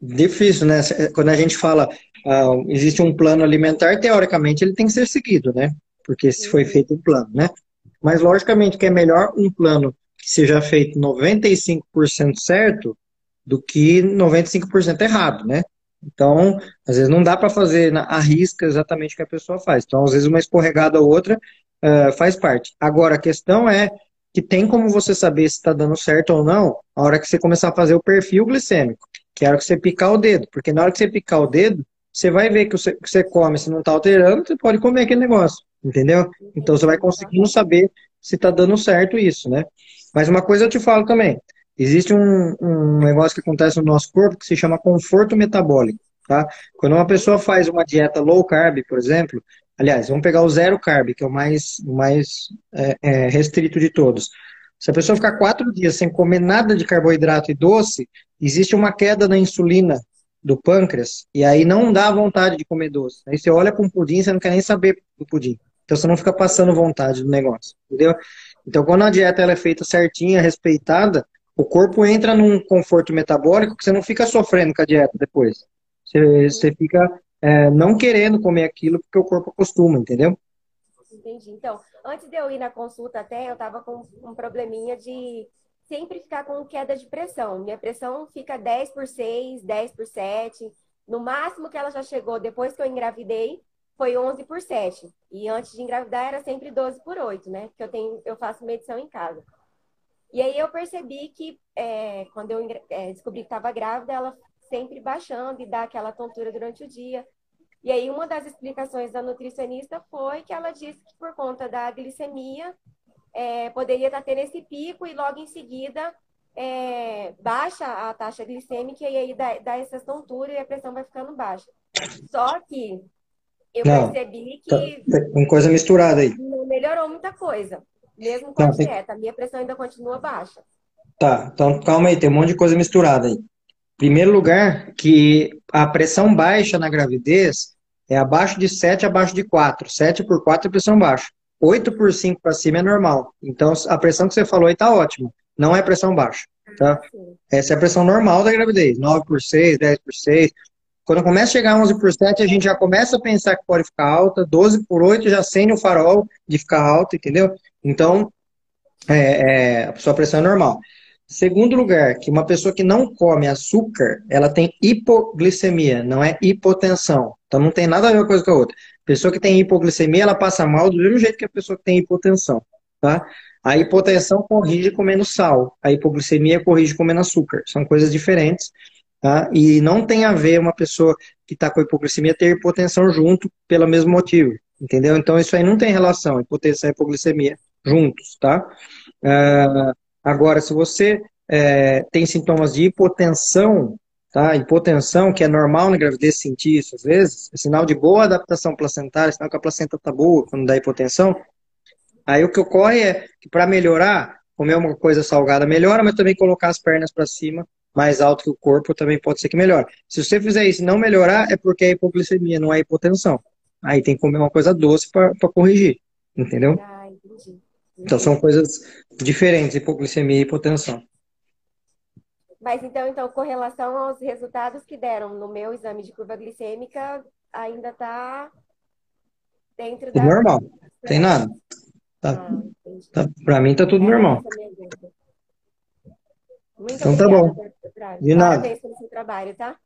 difícil, né? Quando a gente fala uh, existe um plano alimentar, teoricamente ele tem que ser seguido, né? Porque se foi uhum. feito um plano, né? Mas logicamente que é melhor um plano que seja feito 95% certo do que 95% errado, né? Então, às vezes não dá para fazer a risca exatamente o que a pessoa faz. Então, às vezes uma escorregada ou outra uh, faz parte. Agora, a questão é que tem como você saber se está dando certo ou não a hora que você começar a fazer o perfil glicêmico, que é a hora que você picar o dedo. Porque na hora que você picar o dedo, você vai ver que o que você come, se não está alterando, você pode comer aquele negócio, entendeu? Então você vai conseguindo saber se está dando certo isso, né? Mas uma coisa eu te falo também, existe um, um negócio que acontece no nosso corpo que se chama conforto metabólico, tá? Quando uma pessoa faz uma dieta low carb, por exemplo, Aliás, vamos pegar o zero carb, que é o mais, mais é, é, restrito de todos. Se a pessoa ficar quatro dias sem comer nada de carboidrato e doce, existe uma queda na insulina do pâncreas, e aí não dá vontade de comer doce. Aí você olha com o pudim, você não quer nem saber do pudim. Então você não fica passando vontade do negócio, entendeu? Então quando a dieta ela é feita certinha, respeitada, o corpo entra num conforto metabólico que você não fica sofrendo com a dieta depois. Você, você fica é, não querendo comer aquilo porque o corpo acostuma, entendeu? Entendi. Então, antes de eu ir na consulta até, eu tava com um probleminha de sempre ficar com queda de pressão. Minha pressão fica 10 por 6, 10 por 7. No máximo que ela já chegou depois que eu engravidei foi 11 por 7. E antes de engravidar era sempre 12 por 8, né? Porque eu, tenho, eu faço medição em casa. E aí eu percebi que é, quando eu é, descobri que estava grávida, ela sempre baixando e dá aquela tontura durante o dia. E aí, uma das explicações da nutricionista foi que ela disse que por conta da glicemia, é, poderia estar tendo esse pico e logo em seguida é, baixa a taxa glicêmica e aí dá, dá essa tontura e a pressão vai ficando baixa. Só que eu Não, percebi tá, que tem coisa misturada aí. não melhorou muita coisa, mesmo com a Não, tem, dieta. A minha pressão ainda continua baixa. tá, então calma aí, tem um monte de coisa misturada aí. Primeiro lugar, que a pressão baixa na gravidez é abaixo de 7, abaixo de 4. 7 por 4 é pressão baixa. 8 por 5 para cima é normal. Então, a pressão que você falou aí tá ótima. Não é pressão baixa, tá? Sim. Essa é a pressão normal da gravidez. 9 por 6, 10 por 6. Quando começa a chegar a 11 por 7, a gente já começa a pensar que pode ficar alta. 12 por 8 já acende o farol de ficar alta, entendeu? Então, é, é, a sua pressão é normal. Segundo lugar, que uma pessoa que não come açúcar, ela tem hipoglicemia, não é hipotensão. Então não tem nada a ver uma coisa com a outra. Pessoa que tem hipoglicemia, ela passa mal do mesmo jeito que a pessoa que tem hipotensão, tá? A hipotensão corrige comendo sal, a hipoglicemia corrige comendo açúcar. São coisas diferentes, tá? E não tem a ver uma pessoa que está com hipoglicemia ter hipotensão junto pelo mesmo motivo, entendeu? Então isso aí não tem relação, hipotensão e hipoglicemia juntos, tá? Ah, agora, se você é, tem sintomas de hipotensão, tá? Hipotensão, que é normal na gravidez sentir isso às vezes, é sinal de boa adaptação placentária, sinal que a placenta está boa quando dá hipotensão. Aí o que ocorre é que para melhorar, comer uma coisa salgada melhora, mas também colocar as pernas para cima, mais alto que o corpo, também pode ser que melhore. Se você fizer isso e não melhorar, é porque é hipoglicemia, não é hipotensão. Aí tem que comer uma coisa doce para corrigir, entendeu? Ah, entendi. Então são coisas diferentes, hipoglicemia e hipotensão. Mas então, então, com relação aos resultados que deram no meu exame de curva glicêmica, ainda está dentro da. normal, tem nada. Tá, Ah, entendi. tá, para mim tá tudo Era normal. essa a minha dúvida. Muito Então tá bom. De nada. Parabéns pelo seu trabalho, tá?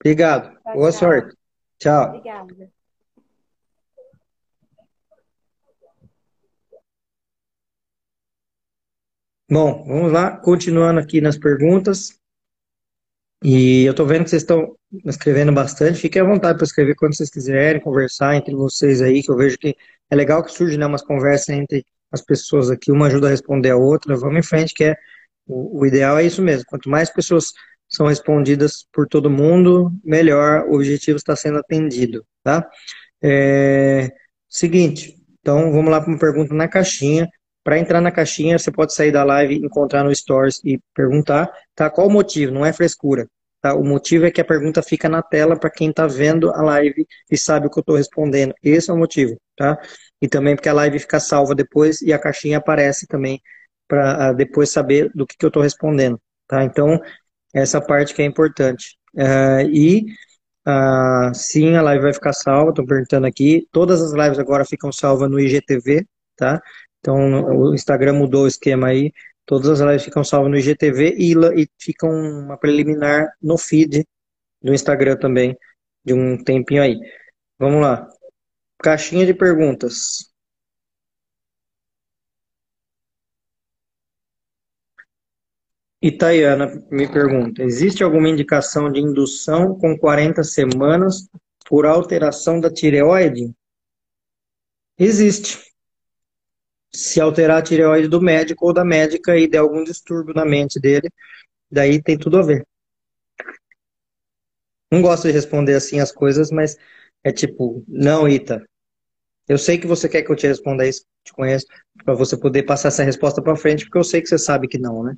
Obrigado. Tchau, Boa tchau. sorte. Tchau. Obrigada. Bom, vamos lá, continuando aqui nas perguntas. E eu tô vendo que vocês estão escrevendo bastante. Fiquem à vontade para escrever quando vocês quiserem, conversar entre vocês aí, que eu vejo que é legal que surge, né, umas conversas entre as pessoas aqui, uma ajuda a responder a outra. Vamos em frente, que é o, o ideal é isso mesmo. Quanto mais pessoas são respondidas por todo mundo, melhor o objetivo está sendo atendido, tá? É, seguinte, então vamos lá para uma pergunta na caixinha. Para entrar na caixinha, você pode sair da live, encontrar no Stories e perguntar, tá? Qual o motivo? Não é frescura, tá? O motivo é que a pergunta fica na tela para quem está vendo a live e sabe o que eu estou respondendo. Esse é o motivo, tá? E também porque a live fica salva depois e a caixinha aparece também para depois saber do que, que eu estou respondendo, tá? Então, essa parte que é importante. Uh, e uh, sim, a live vai ficar salva, estou perguntando aqui. Todas as lives agora ficam salvas no IGTV, tá? Então, o Instagram mudou o esquema aí. Todas as lives ficam salvas no IGTV e, e ficam uma preliminar no feed do Instagram também, de um tempinho aí. Vamos lá. Caixinha de perguntas. Itaiana me pergunta: existe alguma indicação de indução com 40 semanas por alteração da tireoide? Existe. Se alterar a tireoide do médico ou da médica e der algum distúrbio na mente dele, daí tem tudo a ver. Não gosto de responder assim as coisas, mas é tipo, não, Ita. Eu sei que você quer que eu te responda isso, te conheço, para você poder passar essa resposta para frente, porque eu sei que você sabe que não, né?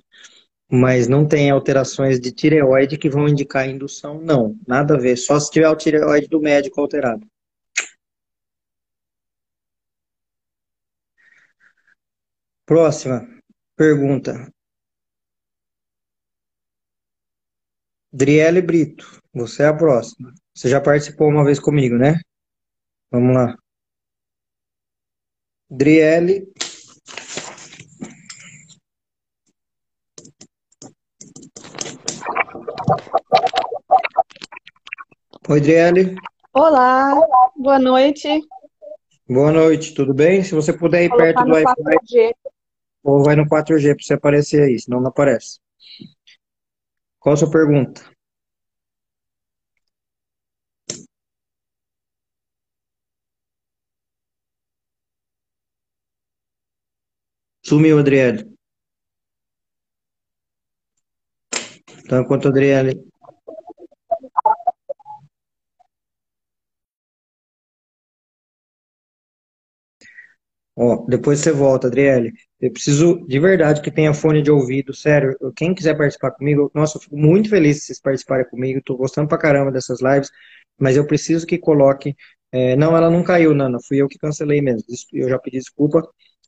Mas não tem alterações de tireoide que vão indicar indução, não. Nada a ver. Só se tiver o tireoide do médico alterado. Próxima pergunta. Driele Brito, você é a próxima. Você já participou uma vez comigo, né? Vamos lá. Driele Oi, Adriele. Olá, boa noite. Boa noite, tudo bem? Se você puder ir Vou perto do Wi-Fi, no 4G. ou vai no 4G para você aparecer aí, senão não aparece. Qual a sua pergunta? Sumiu, Adriele. Então, enquanto a Adriele Ó, depois você volta, Adriele. Eu preciso de verdade que tenha fone de ouvido, sério. Quem quiser participar comigo, nossa, eu fico muito feliz se vocês participarem comigo. Tô gostando pra caramba dessas lives, mas eu preciso que coloque. É, não, ela não caiu, Nana. Fui eu que cancelei mesmo. Eu já pedi desculpa.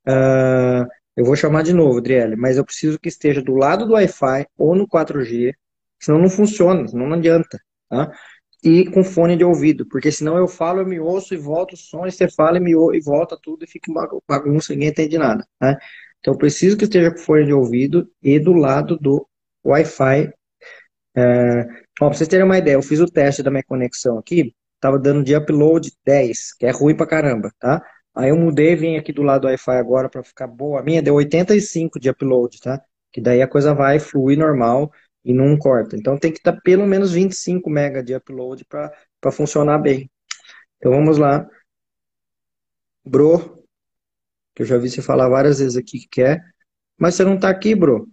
Uh, eu vou chamar de novo, Adriele, mas eu preciso que esteja do lado do Wi-Fi ou no 4G, senão não funciona, senão não adianta, tá? E com fone de ouvido, porque senão eu falo, eu me ouço e volto o som, e você fala e me ouve, e volta tudo e fica bagunça, ninguém entende nada, né? Então eu preciso que esteja com fone de ouvido e do lado do Wi-Fi. É... Ó, pra vocês terem uma ideia, eu fiz o teste da minha conexão aqui, tava dando de upload 10, que é ruim pra caramba, tá? Aí eu mudei, vim aqui do lado do Wi-Fi agora para ficar boa. A minha deu 85 de upload, tá? Que daí a coisa vai fluir normal e não corta. Então tem que estar pelo menos 25 MB de upload para funcionar bem. Então vamos lá. Bro, que eu já vi você falar várias vezes aqui que quer, mas você não está aqui, bro.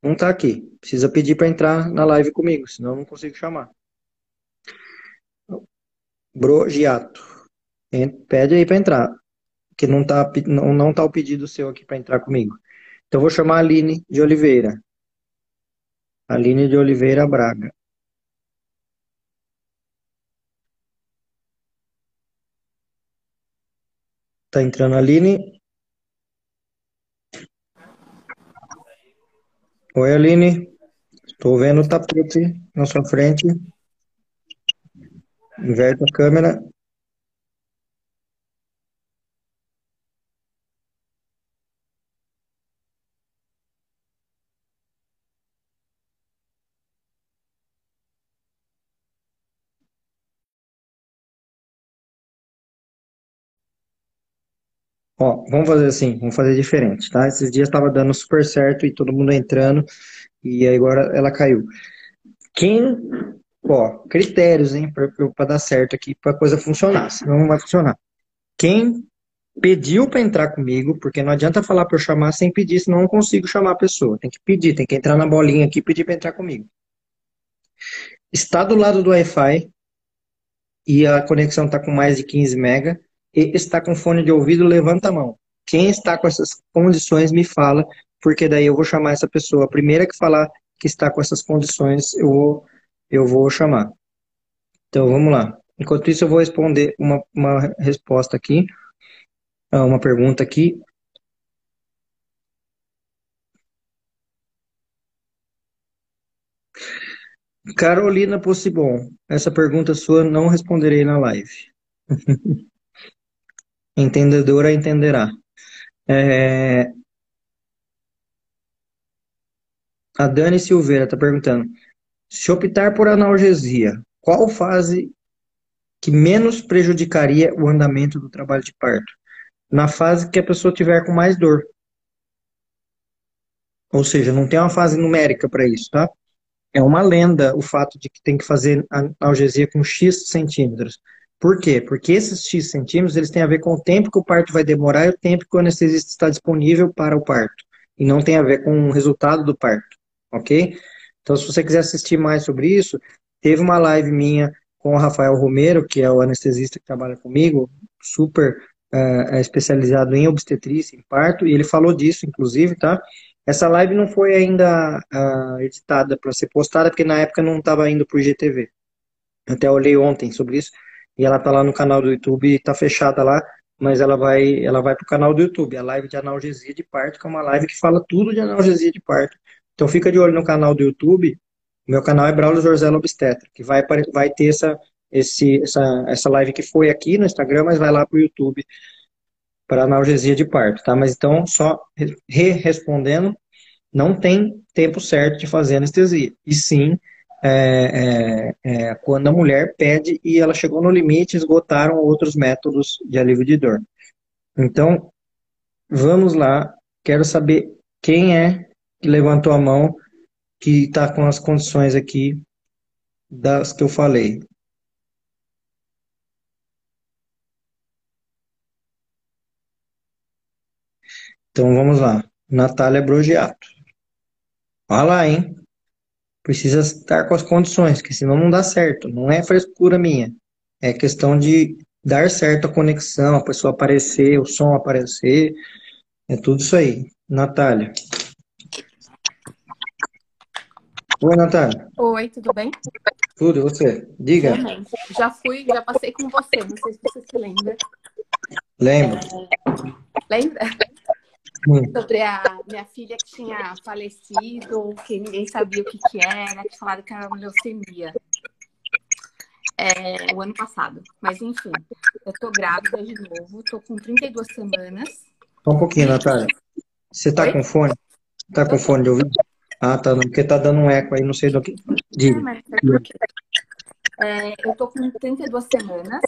Não está aqui. Precisa pedir para entrar na live comigo, senão eu não consigo chamar. Bro Giato. Pede aí para entrar, que não tá, não, não tá o pedido seu aqui para entrar comigo. Então, vou chamar a Aline de Oliveira. Aline de Oliveira Braga. Tá entrando a Aline. Oi, Aline. Estou vendo o tapete na sua frente. Inverte a câmera. Ó, vamos fazer assim, vamos fazer diferente, tá? Esses dias estava dando super certo e todo mundo entrando, e agora ela caiu. Quem, ó, critérios, hein, para dar certo aqui, para a coisa funcionar, senão não vai funcionar. Quem pediu para entrar comigo, porque não adianta falar para eu chamar sem pedir, senão eu não consigo chamar a pessoa. Tem que pedir, tem que entrar na bolinha aqui e pedir para entrar comigo. Está do lado do Wi-Fi e a conexão está com mais de 15 mega e está com fone de ouvido, levanta a mão. Quem está com essas condições, me fala, porque daí eu vou chamar essa pessoa. A primeira que falar que está com essas condições, eu vou, eu vou chamar. Então, vamos lá. Enquanto isso, eu vou responder uma, uma resposta aqui, ah, uma pergunta aqui. Carolina Possibon, essa pergunta sua não responderei na live. Entendedora entenderá. É... A Dani Silveira está perguntando: se optar por analgesia, qual fase que menos prejudicaria o andamento do trabalho de parto? Na fase que a pessoa tiver com mais dor. Ou seja, não tem uma fase numérica para isso, tá? É uma lenda o fato de que tem que fazer analgesia com X centímetros. Por quê? Porque esses X centímetros eles têm a ver com o tempo que o parto vai demorar e o tempo que o anestesista está disponível para o parto. E não tem a ver com o resultado do parto, ok? Então, se você quiser assistir mais sobre isso, teve uma live minha com o Rafael Romero, que é o anestesista que trabalha comigo, super uh, especializado em obstetrícia, em parto, e ele falou disso, inclusive, tá? Essa live não foi ainda uh, editada para ser postada, porque na época não estava indo para o. Até olhei ontem sobre isso e ela tá lá no canal do YouTube, tá fechada lá, mas ela vai, ela vai pro canal do YouTube, a live de analgesia de parto, que é uma live que fala tudo de analgesia de parto. Então fica de olho no canal do YouTube. Meu canal é Braulio Zorzella Obstetra, que vai, vai ter essa, esse, essa, essa live que foi aqui no Instagram, mas vai lá pro YouTube para analgesia de parto, tá? Mas então, só re-respondendo, não tem tempo certo de fazer anestesia. E sim, é, é, é, quando a mulher pede e ela chegou no limite, esgotaram outros métodos de alívio de dor. Então, vamos lá. Quero saber quem é que levantou a mão que está com as condições aqui das que eu falei. Então vamos lá. Natália Brogiato. Olha lá, hein? Precisa estar com as condições, que senão não dá certo. Não é frescura minha. É questão de dar certa conexão, a pessoa aparecer, o som aparecer, é tudo isso aí. Natália. Oi, Natália. Oi, tudo bem? Tudo, e você? Diga. Já fui, já passei com você, não sei se você se lembra. Lembra? Lembra? Hum. Sobre a minha filha que tinha falecido, que ninguém sabia o que, que era, que falaram que era uma leucemia. É, o ano passado. Mas enfim, eu tô grávida de novo, tô com 32 semanas. Só um pouquinho, Natália. Você tá Oi? com fone? Tá com fone de ouvido? Ah, tá, não, porque tá dando um eco aí, não sei do que. Ah, Diga. É, eu tô com 32 semanas.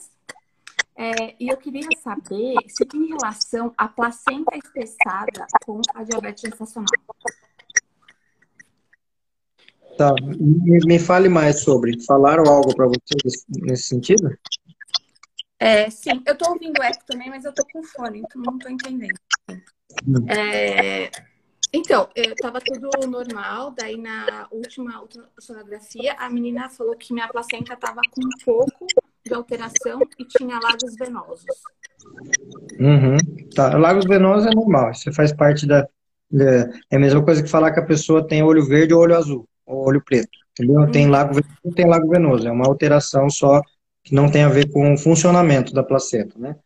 É, e eu queria saber se tem relação a placenta espessada com a diabetes gestacional. Tá, me, me fale mais sobre. Falaram algo para você nesse- sentido? É, sim, eu tô ouvindo eco também, mas eu tô com fone, então não tô entendendo. É, então, eu tava tudo normal, daí na última ultrassonografia, a menina falou que minha placenta tava com um pouco de alteração e tinha lagos venosos. Uhum. Tá, lagos venosos é normal, isso faz parte da, da- É a mesma coisa que falar que a pessoa tem olho verde ou olho azul, ou olho preto, entendeu? Tem lago venoso, tem lago venoso, é uma alteração só que não tem a ver com o funcionamento da placenta, né?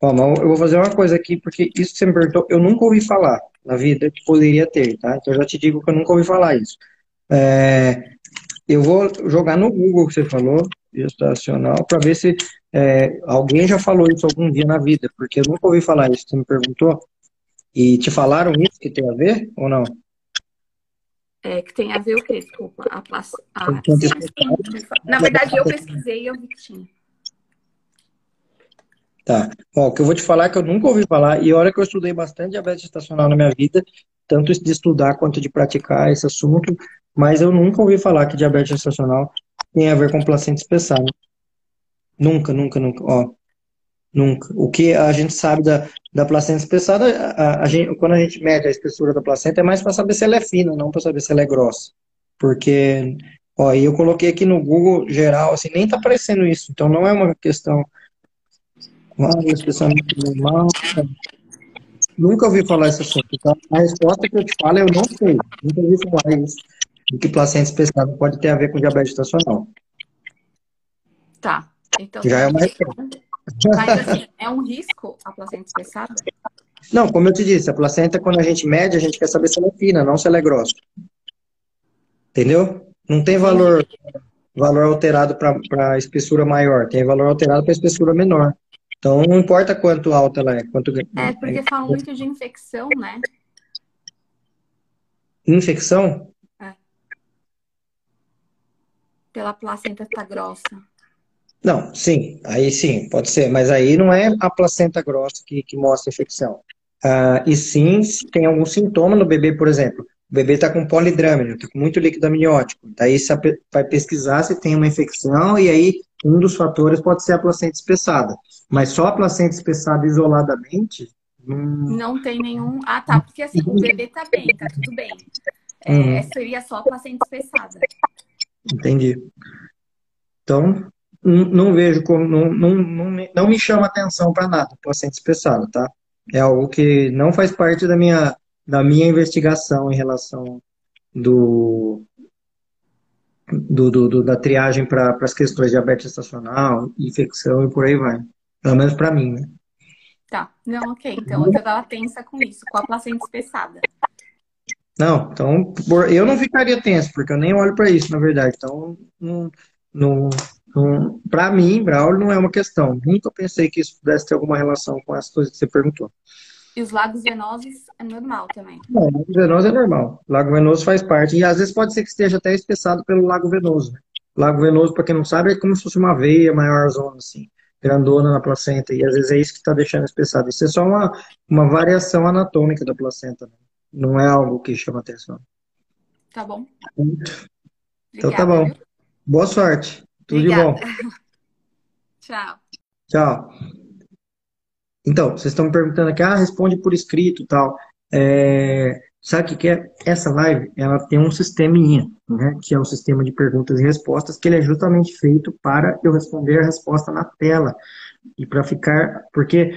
Ó, mas eu vou fazer uma coisa aqui, porque isso que você me perguntou, eu nunca ouvi falar na vida que poderia ter, tá? Então eu já te digo que eu nunca ouvi falar isso. É, eu vou jogar no Google que você falou, gestacional, para ver se é, alguém já falou isso algum dia na vida, porque eu nunca ouvi falar isso. Você me perguntou? E te falaram isso que tem a ver ou não? É, que tem a ver o quê? Desculpa, a. A... Na verdade, eu pesquisei e eu vi que tinha. Tá. Ó, o que eu vou te falar é que eu nunca ouvi falar, e olha que eu estudei bastante diabetes gestacional na minha vida, tanto de estudar quanto de praticar esse assunto, mas eu nunca ouvi falar que diabetes gestacional tem a ver com placenta espessada. Nunca, nunca, nunca. Ó, nunca. O que a gente sabe da, da placenta espessada, a, a- gente, quando a gente mede a espessura da placenta, é mais para saber se ela é fina, não para saber se ela é grossa. Porque, ó, e eu coloquei aqui no Google geral, assim, nem tá aparecendo isso, então não é uma questão. Ah, especialmente normal. Nunca ouvi falar esse assunto. Então, a resposta que eu te falo é eu não sei. Nunca ouvi falar isso. De que placenta espessada pode ter a ver com diabetes gestacional. Tá. Então, Já é uma resposta. Mas assim, é um risco a placenta espessada? Não, como eu te disse, a placenta, quando a gente mede, a gente quer saber se ela é fina, não se ela é grossa. Entendeu? Não tem valor, valor alterado para espessura maior, tem valor alterado para espessura menor. Então, não importa quanto alta ela é, quanto É, porque falam muito de infecção, né? infecção. Pela placenta tá grossa. Não, sim, aí sim, pode ser, mas aí não é a placenta grossa que, que mostra infecção. Ah, e sim, se tem algum sintoma no bebê, por exemplo, o bebê está com polidrâmino, está com muito líquido amniótico. Daí vai pesquisar se tem uma infecção, e aí um dos fatores pode ser a placenta espessada. Mas só a placenta espessada isoladamente, hum, Não tem nenhum. Ah, tá. Porque assim, o bebê tá bem, tá tudo bem. É, Uhum. seria só a placenta espessada. Entendi. Então, não, vejo como, não, não, não, me, não me chama atenção para nada, placenta espessada, tá? É algo que não faz parte da minha, da minha investigação em relação do, do, do- do- da triagem para as questões de diabetes gestacional, infecção e por aí vai. Pelo menos para mim, né? Tá. Não, ok. Então eu tava tensa com isso, com a placenta espessada. Não, então eu não ficaria tenso, porque eu nem olho para isso, na verdade. Então, não, não, não, para mim, Braulio, não é uma questão. Nunca pensei que isso pudesse ter alguma relação com as coisas que você perguntou. E os lagos venosos é normal também. Não, lago venoso é normal. Lago venoso faz parte. E às vezes pode ser que esteja até espessado pelo lago venoso. né? Lago venoso, para quem não sabe, é como se fosse uma veia maior zona, assim, grandona na placenta. E às vezes é isso que está deixando espessado. Isso é só uma, uma variação anatômica da placenta. né? Não é algo que chama atenção. Tá bom? Então tá Obrigada, bom. viu? Boa sorte. Tudo de bom. Obrigada. Tchau. Tchau. Então, vocês estão me perguntando aqui, ah, responde por escrito e tal. É, sabe o que que é? Essa live, ela tem um sisteminha, né? Que é um sistema de perguntas e respostas, que ele é justamente feito para eu responder a resposta na tela. e para ficar, porque,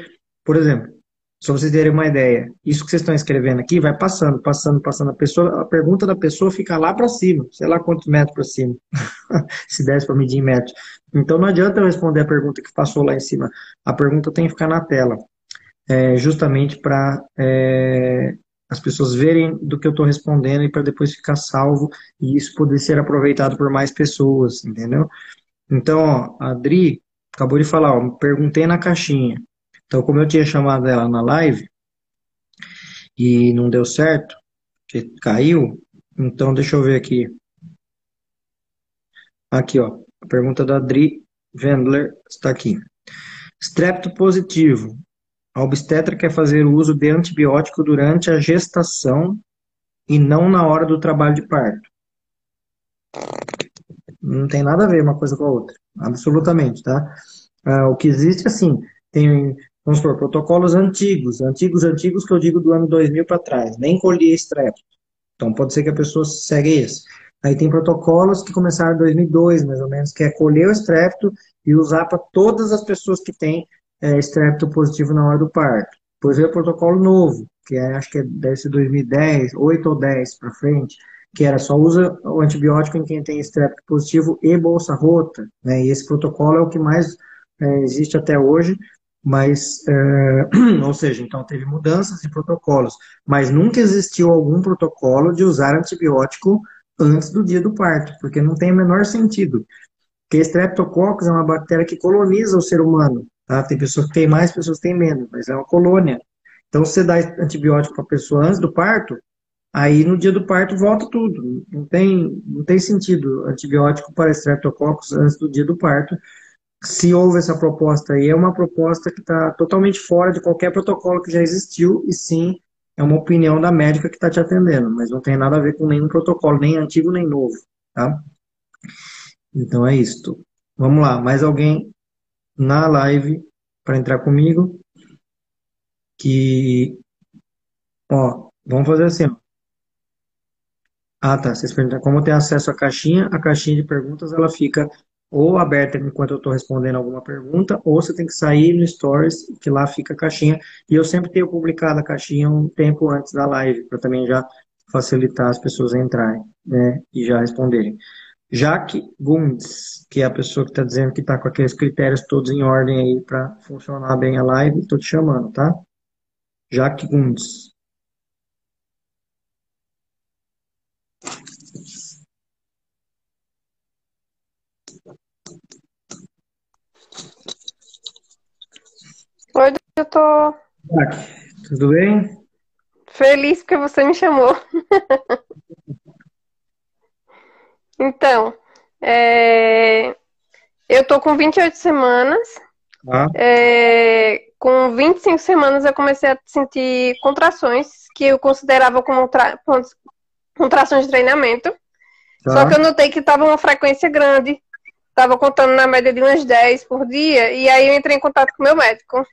por exemplo, só vocês terem uma ideia, isso que vocês estão escrevendo aqui vai passando, passando, passando. A pessoa, a pergunta da pessoa fica lá para cima, sei lá quantos metros para cima, se desse para medir em metros. Então não adianta eu responder a pergunta que passou lá em cima. A pergunta tem que ficar na tela, é, justamente para é, as pessoas verem do que eu estou respondendo e para depois ficar salvo e isso poder ser aproveitado por mais pessoas, entendeu? Então, ó, a Adri acabou de falar, ó, perguntei na caixinha. Então, como eu tinha chamado ela na live e não deu certo, que caiu, então deixa eu ver aqui. Aqui, ó, a pergunta da Adri Wendler está aqui. Strepto positivo. A obstetra quer fazer o uso de antibiótico durante a gestação e não na hora do trabalho de parto. Não tem nada a ver uma coisa com a outra, absolutamente, tá? Ah, o que existe, assim, tem vamos supor, protocolos antigos, antigos, antigos que eu digo do ano 2000 para trás, nem colhi estrepto. Então pode ser que a pessoa segue esse. Aí tem protocolos que começaram em 2002, mais ou menos, que é colher o estrepto e usar para todas as pessoas que têm é, estrepto positivo na hora do parto. Depois veio o protocolo novo, que é, acho que é, deve ser 2010, 8 ou 10 para frente, que era só usa o antibiótico em quem tem estrepto positivo e bolsa rota, né? E esse protocolo é o que mais é, existe até hoje, mas, é, ou seja, então teve mudanças de protocolos, mas nunca existiu algum protocolo de usar antibiótico antes do dia do parto, porque não tem o menor sentido. Porque Streptococcus é uma bactéria que coloniza o ser humano, tá? Tem pessoas que têm mais, pessoas que têm menos, mas é uma colônia. Então, se você dá antibiótico para a pessoa antes do parto, aí no dia do parto volta tudo. Não tem, não tem sentido antibiótico para Streptococcus antes do dia do parto, se houve essa proposta aí, é uma proposta que está totalmente fora de qualquer protocolo que já existiu, e sim, é uma opinião da médica que está te atendendo, mas não tem nada a ver com nenhum protocolo, nem antigo nem novo, tá? Então é isto. Vamos lá, mais alguém na live para entrar comigo? Que, ó, vamos fazer assim, ó. Ah, tá. Vocês perguntam como ter acesso à caixinha. A caixinha de perguntas ela fica ou aberta enquanto eu estou respondendo alguma pergunta, ou você tem que sair no Stories, que lá fica a caixinha. E eu sempre tenho publicado a caixinha um tempo antes da live, para também já facilitar as pessoas a entrarem né, e já responderem. Jaque Gundes, que é a pessoa que está dizendo que está com aqueles critérios todos em ordem aí para funcionar bem a live, estou te chamando, tá? Jaque Gundes. Oi, doutor. Tudo bem? Feliz porque você me chamou. então, é... eu tô com 28 semanas. Ah. É... Com 25 semanas eu comecei a sentir contrações que eu considerava como tra... contrações de treinamento. Tá. Só que eu notei que estava uma frequência grande. Tava contando na média de umas 10 por dia. E aí eu entrei em contato com o meu médico.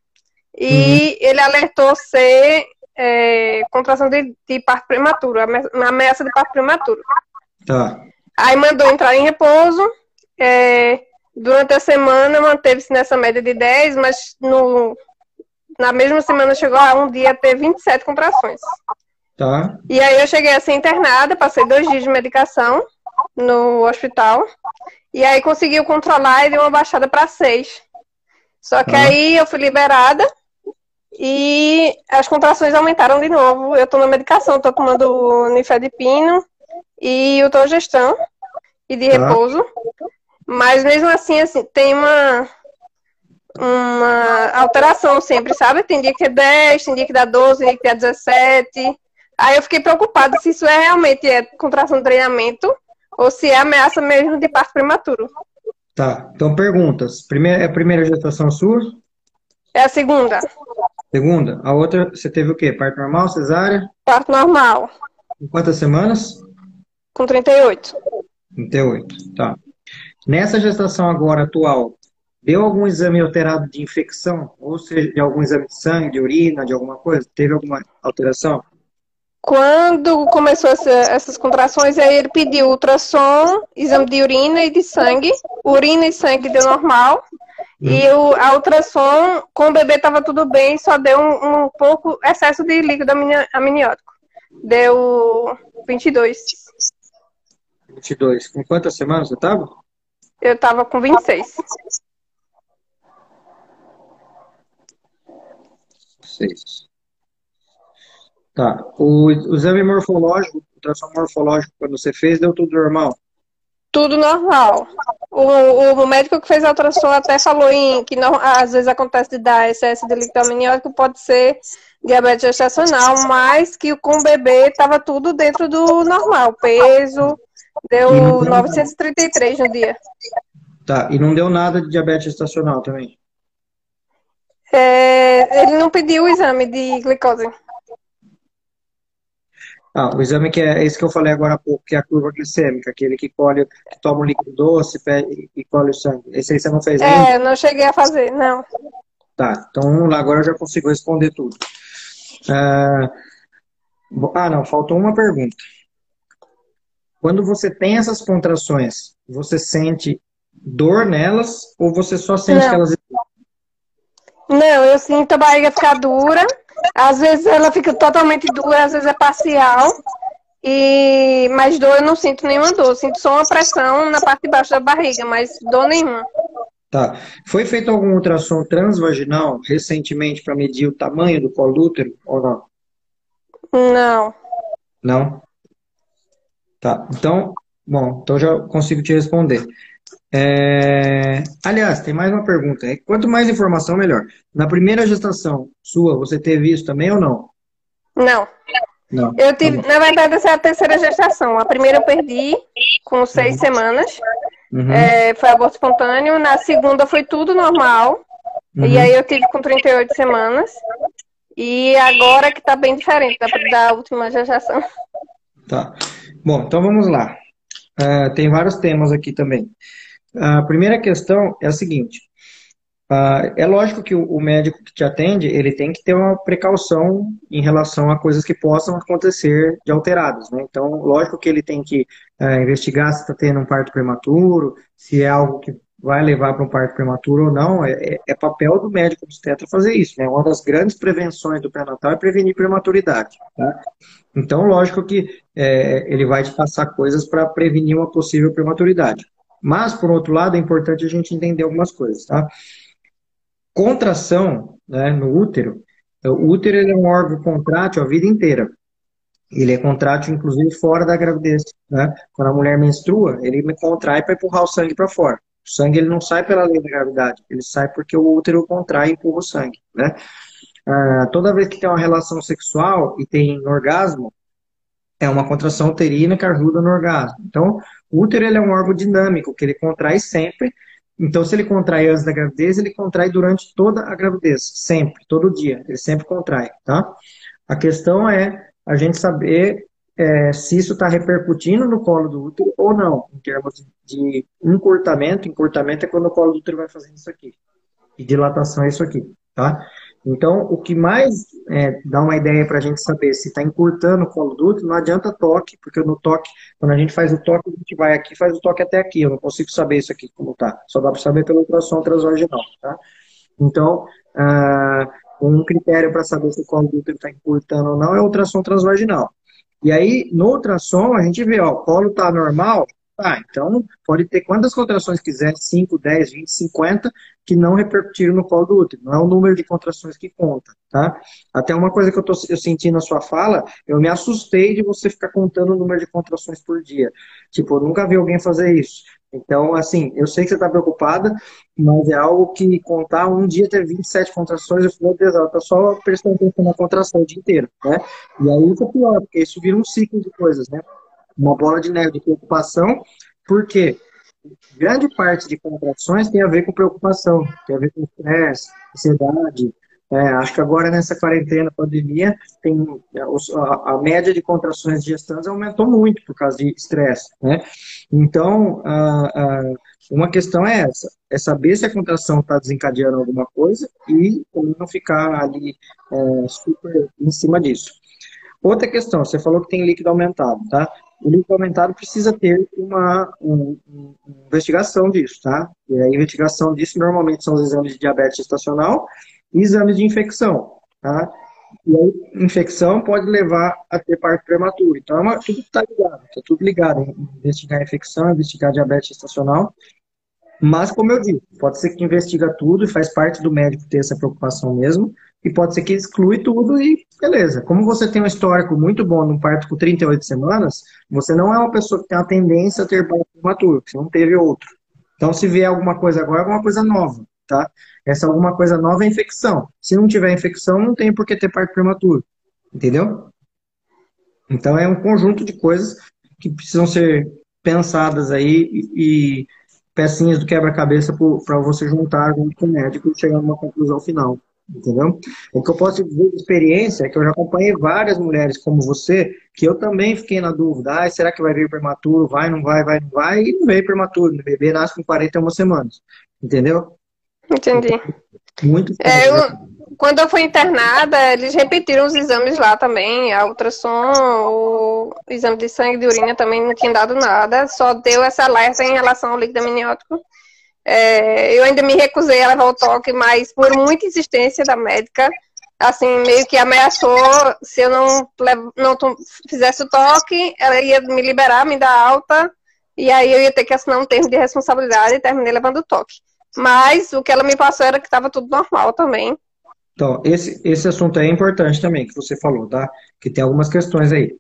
E uhum. ele alertou ser é, contração de, de parto prematuro, ameaça de parto prematuro. Tá. Aí mandou entrar em repouso. É, durante a semana manteve-se nessa média de 10, mas no, na mesma semana chegou a um dia ter 27 contrações. Tá. E aí eu cheguei a ser internada, passei dois dias de medicação no hospital. E aí conseguiu controlar e deu uma baixada para 6. Só que tá. aí eu fui liberada e as contrações aumentaram de novo. Eu estou na medicação, estou tomando nifedipino e o togestão e de tá. repouso. Mas mesmo assim, assim, tem uma, uma alteração sempre, sabe? Tem dia que é 10, tem dia que dá 12, tem dia que dá 17. Aí eu fiquei preocupada se isso é realmente é contração de treinamento ou se é ameaça mesmo de parto prematuro. Tá, então perguntas. Primeira, é a primeira gestação sua? É a segunda. Segunda. A outra, você teve o quê? Parto normal, cesárea? Parto normal. Com quantas semanas? Com 38. 38, tá. Nessa gestação agora atual, deu algum exame alterado de infecção? Ou seja, de algum exame de sangue, de urina, de alguma coisa? Teve alguma alteração? Quando começou essa, essas contrações, aí ele pediu ultrassom, exame de urina e de sangue. Urina e sangue deu normal. E o, a ultrassom, com o bebê estava tudo bem, só deu um, um pouco excesso de líquido amniótico. Deu 22. 22. Com quantas semanas você estava? Eu estava com 26. 6. Tá. O, o exame morfológico, o ultrassom morfológico, quando você fez, deu tudo normal? Tudo normal. O, o médico que fez a ultrassom até falou em que não, às vezes acontece de dar excesso de líquido amniótico, pode ser diabetes gestacional, mas que com o bebê estava tudo dentro do normal. Peso, deu 933 no dia. Tá, e não deu nada de diabetes gestacional também? É, ele não pediu o exame de glicose. Ah, o exame que é esse que eu falei agora há pouco, que é a curva glicêmica, aquele que colhe, que toma um líquido doce pede, e colhe o sangue. Esse aí você não fez ainda? É, não cheguei a fazer, não. Tá, então agora eu já consigo responder tudo. Ah, ah, não, faltou uma pergunta. Quando você tem essas contrações, você sente dor nelas ou você só sente não. que elas não, eu sinto a barriga ficar dura. Às vezes ela fica totalmente dura, às vezes é parcial. E mas dor eu não sinto nenhuma dor, sinto só uma pressão na parte de baixo da barriga, mas dor nenhuma. Tá. Foi feito algum ultrassom transvaginal recentemente para medir o tamanho do colo do útero ou não? Não. Não? Tá. Então, bom, então já consigo te responder. É... Aliás, tem mais uma pergunta. Quanto mais informação, melhor. Na primeira gestação sua, você teve isso também ou não? Não. Não. Eu tive, tá na verdade, essa é a terceira gestação. A primeira eu perdi com seis uhum. semanas. Uhum. É, foi aborto espontâneo. Na segunda foi tudo normal. Uhum. E aí eu tive com 38 semanas. E agora que tá bem diferente da, da última gestação. Tá. Bom, então vamos lá. Uh, tem vários temas aqui também. A primeira questão é a seguinte: uh, é lógico que o, médico que te atende ele tem que ter uma precaução em relação a coisas que possam acontecer de alterados, né? Então, lógico que ele tem que uh, investigar se está tendo um parto prematuro, se é algo que vai levar para um parto prematuro ou não, é, é, é papel do médico obstetra fazer isso, né? Uma das grandes prevenções do pré-natal é prevenir prematuridade, tá? Então, lógico que é, ele vai te passar coisas para prevenir uma possível prematuridade. Mas, por outro lado, é importante a gente entender algumas coisas, tá? Contração né, no útero, o útero é um órgão contrátil a vida inteira. Ele é contrátil, inclusive, fora da gravidez. Né? Quando a mulher menstrua, ele contrai para empurrar o sangue para fora. O sangue ele não sai pela lei da gravidade, ele sai porque o útero contrai e empurra o sangue. Né? Ah, toda vez que tem uma relação sexual e tem orgasmo, é uma contração uterina que ajuda no orgasmo. Então, o útero ele é um órgão dinâmico, que ele contrai sempre. Então, se ele contrai antes da gravidez, ele contrai durante toda a gravidez, sempre, todo dia, ele sempre contrai, tá? A questão é a gente saber é, se isso está repercutindo no colo do útero ou não, em termos de encurtamento. Encurtamento é quando o colo do útero vai fazendo isso aqui. E dilatação é isso aqui, tá? Então, o que mais é, dá uma ideia para a gente saber se está encurtando o colo do útero, não adianta toque, porque no toque, quando a gente faz o toque, a gente vai aqui faz o toque até aqui. Eu não consigo saber isso aqui como está. Só dá para saber pelo ultrassom transvaginal, tá? Então, uh, um critério para saber se o colo do útero está encurtando ou não é o ultrassom transvaginal. E aí, no ultrassom, a gente vê, ó, o colo está normal, ah, então pode ter quantas contrações quiser, 5, 10, 20, 50, que não repercutiram no colo do útero. Não é o número de contrações que conta, tá? Até uma coisa que eu, tô, eu senti na sua fala, eu me assustei de você ficar contando o número de contrações por dia. Tipo, eu nunca vi alguém fazer isso. Então, assim, eu sei que você está preocupada, mas é algo que contar um dia ter 27 contrações, eu falei, meu Deus, ela está só prestando atenção na contração o dia inteiro, né? E aí isso é pior, porque isso vira um ciclo de coisas, né? Uma bola de neve de preocupação, porque grande parte de contrações tem a ver com preocupação, tem a ver com estresse, ansiedade. É, acho que agora nessa quarentena, pandemia, tem a, a, média de contrações gestantes aumentou muito por causa de estresse, né? Então, a, a, uma questão é essa, é saber se a contração está desencadeando alguma coisa e não ficar ali é, super em cima disso. Outra questão, você falou que tem líquido aumentado, tá? O aumentado precisa ter uma, um, investigação disso, tá? E a investigação disso normalmente são os exames de diabetes estacional e exames de infecção, tá? E aí, infecção pode levar a ter parto prematuro. Então, é uma, tudo está ligado, está tudo ligado. Investigar a infecção, investigar diabetes estacional. Mas, como eu disse, pode ser que investiga tudo e faz parte do médico ter essa preocupação mesmo, e pode ser que exclui tudo e beleza. Como você tem um histórico muito bom num parto com 38 semanas, você não é uma pessoa que tem a tendência a ter parto prematuro, você não teve outro. Então, se vier alguma coisa agora, é alguma coisa nova, tá? Essa alguma coisa nova é infecção. Se não tiver infecção, não tem por que ter parto prematuro. Entendeu? Então, é um conjunto de coisas que precisam ser pensadas aí e pecinhas do quebra-cabeça para você juntar junto com o médico e chegar numa conclusão final entendeu? O que eu posso dizer de experiência é que eu já acompanhei várias mulheres como você, que eu também fiquei na dúvida, ah, será que vai vir prematuro, vai, não vai, vai, não vai, e não veio prematuro, o bebê nasce com 41 semanas, entendeu? Entendi. Muito é, eu, quando eu fui internada, eles repetiram os exames lá também, a ultrassom, o exame de sangue de urina também não tinha dado nada, só deu essa alerta em relação ao líquido amniótico é, eu ainda me recusei a levar o toque, mas por muita insistência da médica, assim, meio que ameaçou, se eu não, não fizesse o toque, ela ia me liberar, me dar alta, e aí eu ia ter que assinar um termo de responsabilidade e terminei levando o toque. Mas o que ela me passou era que estava tudo normal também. Então, esse, esse assunto é importante também, que você falou, tá? Que tem algumas questões aí.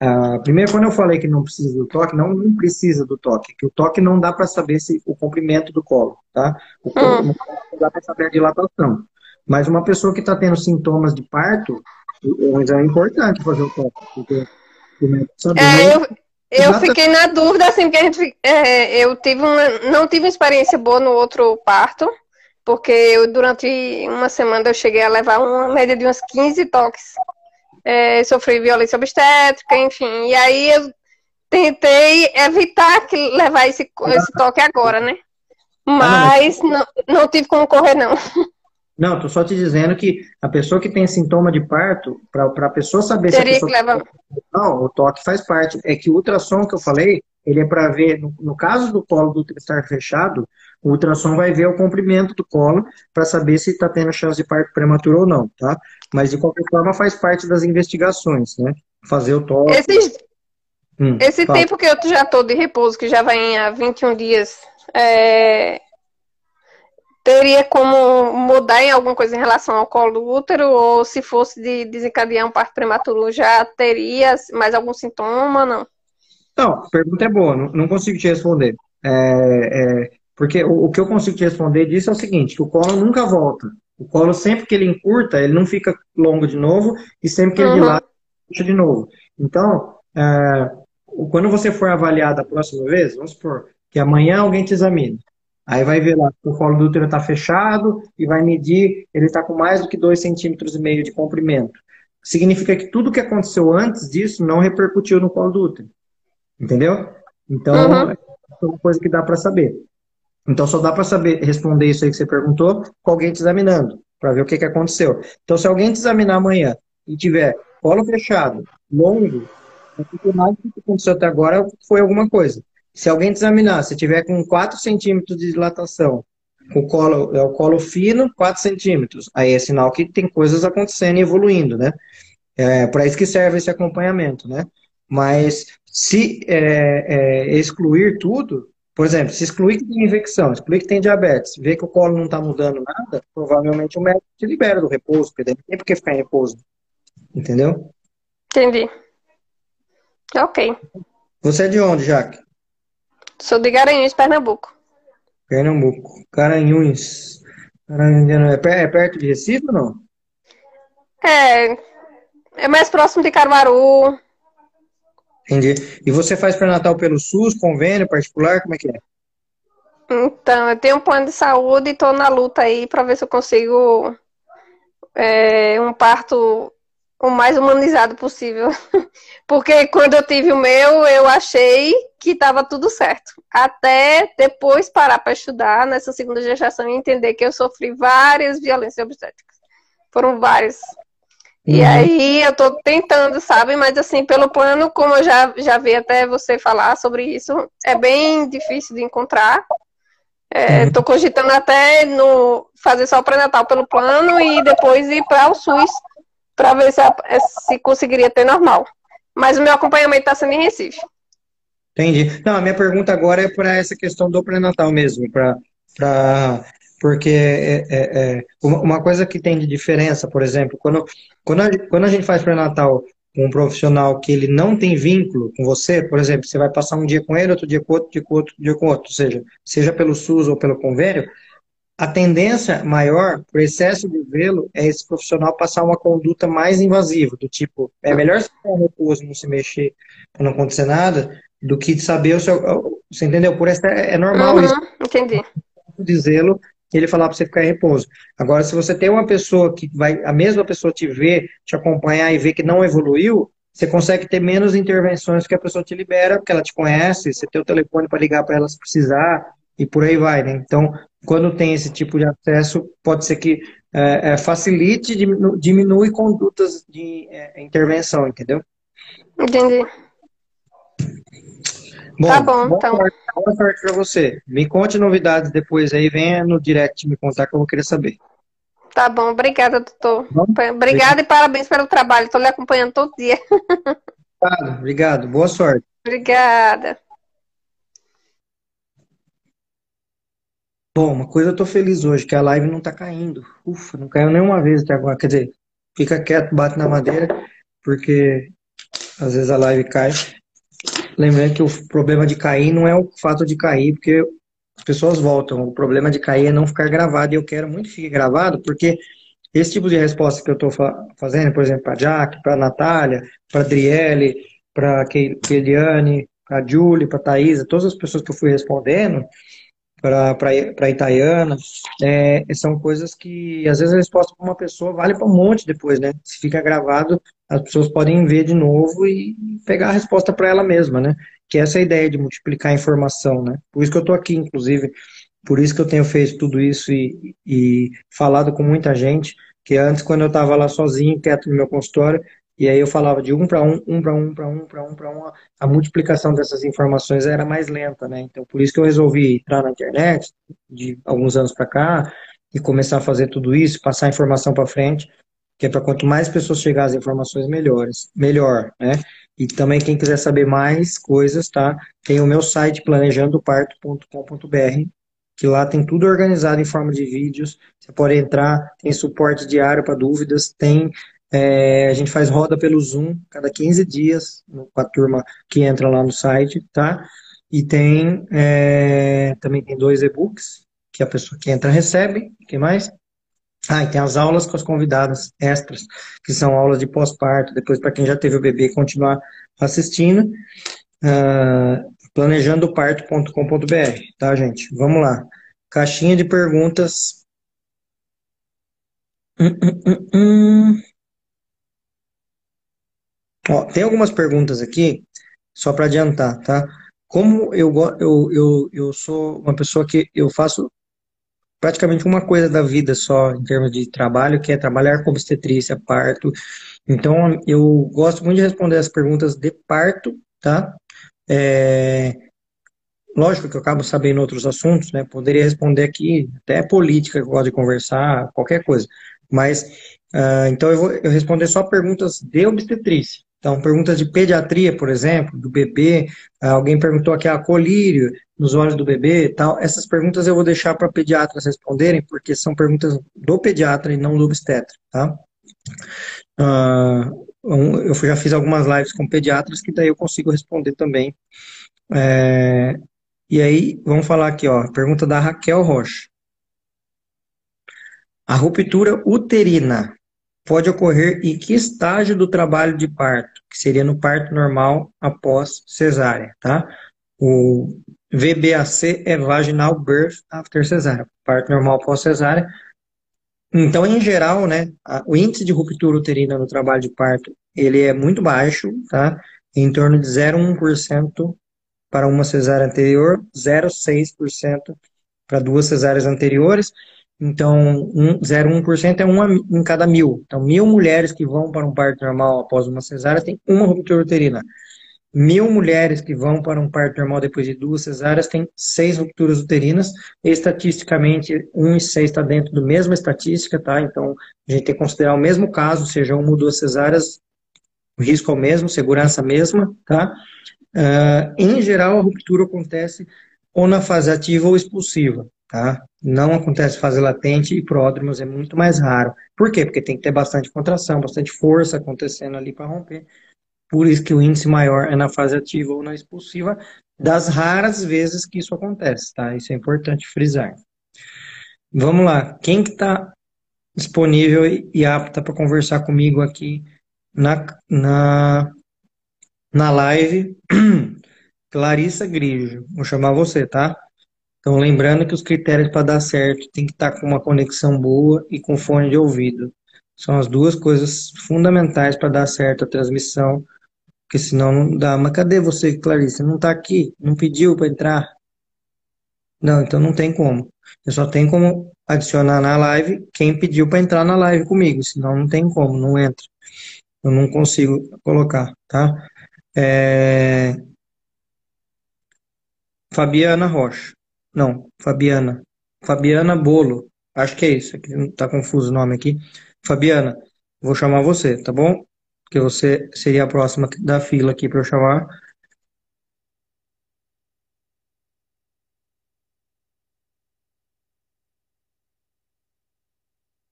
Uh, primeiro, quando eu falei que não precisa do toque, não, não precisa do toque, que o toque não dá para saber se o comprimento do colo, tá? O colo, hum. Não dá para saber a dilatação. Mas uma pessoa que está tendo sintomas de parto, é importante fazer o toque, porque saber, é, eu, eu fiquei na dúvida, assim, porque a gente, é, eu tive uma, não tive uma experiência boa no outro parto, porque eu, durante uma semana eu cheguei a levar uma média de uns 15 toques é, sofri violência obstétrica, enfim. E aí eu tentei evitar que levar esse, esse toque agora, né? Mas não, não tive como correr, não. Não, tô só te dizendo que a pessoa que tem sintoma de parto, para a pessoa saber Teria se a pessoa... que levar... Não, o toque faz parte. É que o ultrassom que eu falei, ele é para ver, no, no, caso do colo do útero estar fechado, o ultrassom vai ver o comprimento do colo para saber se está tendo chance de parto prematuro ou não, tá? Mas de qualquer forma faz parte das investigações, né? Fazer o toque. Esse, hum, esse tempo que eu já estou de repouso, que já vai há 21 dias, é... teria como mudar em alguma coisa em relação ao colo do útero? Ou se fosse de desencadear um parto prematuro, já teria mais algum sintoma? Não. Não, a pergunta é boa, não, não consigo te responder. É, é, porque o, o, que eu consigo te responder disso é o seguinte, que o colo nunca volta. O colo, sempre que ele encurta, ele não fica longo de novo, e sempre que ele uhum. dilata, puxa de novo. Então, é, quando você for avaliar da próxima vez, vamos supor que amanhã alguém te examine. Aí vai ver lá que o colo do útero está fechado e vai medir, ele está com mais do que 2,5 centímetros e meio de comprimento. Significa que tudo que aconteceu antes disso não repercutiu no colo do útero. Entendeu? Então, uhum. é uma coisa que dá para saber. Então só dá para saber responder isso aí que você perguntou com alguém te examinando, para ver o que, que aconteceu. Então, se alguém te examinar amanhã e tiver colo fechado, longo, o que aconteceu até agora foi alguma coisa. Se alguém te examinar, se tiver com 4 centímetros de dilatação, o colo, é o colo fino, 4 centímetros, aí é sinal que tem coisas acontecendo e evoluindo, né? É para isso que serve esse acompanhamento, né? Mas se é, é, excluir tudo, por exemplo, se excluir que tem infecção, excluir que tem diabetes, ver que o colo não está mudando nada, provavelmente o médico te libera do repouso, porque não tem por que ficar em repouso. Entendeu? Entendi. Ok. Você é de onde, Jaque? Sou de Garanhuns, Pernambuco. Pernambuco. Garanhuns. Garanhuns. É, é perto de Recife ou não? É. É mais próximo de Caruaru. Entendi. E você faz pré-natal pelo SUS, convênio particular? Como é que é? Então, eu tenho um plano de saúde e estou na luta aí para ver se eu consigo é, um parto o mais humanizado possível. Porque quando eu tive o meu, eu achei que estava tudo certo. Até depois parar para estudar nessa segunda gestação e entender que eu sofri várias violências obstétricas. Foram várias. E uhum. aí eu tô tentando, sabe? Mas assim, pelo plano, como eu já, já vi até você falar sobre isso, é bem difícil de encontrar. É, uhum. Tô cogitando até no fazer só o pré-natal pelo plano e depois ir para o SUS para ver se, se conseguiria ter normal. Mas o meu acompanhamento está sendo em Recife. Entendi. Não, a minha pergunta agora é para essa questão do pré-natal mesmo, para porque é, é, é, uma coisa que tem de diferença, por exemplo, quando, quando, a, quando a gente faz pré-natal com um profissional que ele não tem vínculo com você, por exemplo, você vai passar um dia com ele, outro dia com outro, dia com outro, dia com outro, ou seja, seja pelo SUS ou pelo convênio, a tendência maior, por excesso de vê-lo, é esse profissional passar uma conduta mais invasiva, do tipo, é melhor você ficar repouso, não se mexer, para não acontecer nada, do que saber o seu. Você entendeu? Por essa é normal uhum, isso. Entendi. Dizê-lo ele falar para você ficar em repouso. Agora, se você tem uma pessoa que vai, a mesma pessoa te ver, te acompanhar e ver que não evoluiu, você consegue ter menos intervenções que a pessoa te libera, porque ela te conhece, você tem o telefone para ligar para ela se precisar, e por aí vai, né? Então, quando tem esse tipo de acesso, pode ser que é, é, facilite, diminu diminui condutas de é, intervenção, entendeu? Entendi. Bom, tá bom, boa então. Sorte, boa sorte pra você. Me conte novidades depois aí, venha no direct me contar que eu vou querer saber. Tá bom, obrigada, doutor. Bom, obrigada e parabéns pelo trabalho. Estou lhe acompanhando todo dia. Obrigado, obrigado. Boa sorte. Obrigada. Bom, uma coisa eu tô feliz hoje, que a live não tá caindo. Ufa, não caiu nenhuma vez até agora. Quer dizer, fica quieto, bate na madeira, porque às vezes a live cai. Lembrando que o problema de cair não é o fato de cair, porque as pessoas voltam. O problema de cair é não ficar gravado. E eu quero muito que fique gravado, porque esse tipo de resposta que eu estou fazendo, por exemplo, para a para a Natália, para a para a Keliane, para a Julie, para a Thaisa, todas as pessoas que eu fui respondendo, para Itaiana, é, são coisas que às vezes a resposta para uma pessoa vale para um monte depois, né? Se fica gravado, as pessoas podem ver de novo e pegar a resposta para ela mesma, né? Que é essa ideia de multiplicar a informação, né? Por isso que eu estou aqui, inclusive, por isso que eu tenho feito tudo isso e, e falado com muita gente, que antes, quando eu estava lá sozinho, quieto no meu consultório, e aí eu falava de um para um, um para um, para um, para um, para um. A multiplicação dessas informações era mais lenta, né? Então, por isso que eu resolvi entrar na internet de alguns anos para cá e começar a fazer tudo isso, passar a informação para frente, que é para quanto mais pessoas chegar às informações melhores, melhor, né? E também quem quiser saber mais coisas, tá? Tem o meu site planejandoparto.com.br, que lá tem tudo organizado em forma de vídeos. Você pode entrar, tem suporte diário para dúvidas, tem é, a gente faz roda pelo Zoom cada 15 dias com a turma que entra lá no site, tá? E tem é, também tem dois e-books que a pessoa que entra recebe. O que mais? Ah, e tem as aulas com as convidadas extras, que são aulas de pós-parto, depois para quem já teve o bebê continuar assistindo. Uh, planejandoparto.com.br, tá, gente? Vamos lá. Caixinha de perguntas. Hum, hum, hum, hum. Ó, tem algumas perguntas aqui, só para adiantar, tá? Como eu, eu, eu, eu sou uma pessoa que eu faço praticamente uma coisa da vida só em termos de trabalho, que é trabalhar com obstetrícia, parto. Então, eu gosto muito de responder as perguntas de parto, tá? É, lógico que eu acabo sabendo outros assuntos, né? Poderia responder aqui, até política, eu gosto de conversar, qualquer coisa. Mas, uh, então eu vou eu responder só perguntas de obstetrícia. Então, perguntas de pediatria, por exemplo, do bebê, alguém perguntou aqui a colírio nos olhos do bebê e tal. Essas perguntas eu vou deixar para pediatras responderem, porque são perguntas do pediatra e não do obstetra, tá? Uh, eu já fiz algumas lives com pediatras que daí eu consigo responder também. É, e aí, vamos falar aqui, ó, pergunta da Raquel Rocha. A ruptura uterina pode ocorrer em que estágio do trabalho de parto? Que seria no parto normal após cesárea, tá? O VBAC é Vaginal Birth After Cesárea, parto normal após cesárea. Então, em geral, né, o índice de ruptura uterina no trabalho de parto, ele é muito baixo, tá? Em torno de 0,1% para uma cesárea anterior, 0,6% para duas cesáreas anteriores. Então, um, 0,1% é uma em cada mil. Então, mil mulheres que vão para um parto normal após uma cesárea tem uma ruptura uterina. Mil mulheres que vão para um parto normal depois de duas cesáreas têm seis rupturas uterinas. Estatisticamente, um e seis está dentro da mesma estatística, tá? Então, a gente tem que considerar o mesmo caso, seja uma ou duas cesáreas, o risco é o mesmo, segurança mesma, tá? Uh, em geral, a ruptura acontece ou na fase ativa ou expulsiva, tá? Não acontece fase latente e pródromos é muito mais raro. Por quê? Porque tem que ter bastante contração, bastante força acontecendo ali para romper. Por isso que o índice maior é na fase ativa ou na expulsiva, das raras vezes que isso acontece, tá? Isso é importante frisar. Vamos lá, quem que está disponível e apta para conversar comigo aqui na, na, na live? Clarissa Grigio, vou chamar você, tá? Então, lembrando que os critérios para dar certo tem que estar tá com uma conexão boa e com fone de ouvido. São as duas coisas fundamentais para dar certo a transmissão porque senão não dá. Mas cadê você, Clarice? Não está aqui? Não pediu para entrar? Não, então não tem como. Eu só tenho como adicionar na live quem pediu para entrar na live comigo, senão não tem como, não entra. Eu não consigo colocar, tá? É... Fabiana Rocha. Não, Fabiana. Fabiana Bolo. Acho que é isso. Tá confuso o nome aqui. Fabiana, vou chamar você, tá bom? que você seria a próxima da fila aqui para eu chamar.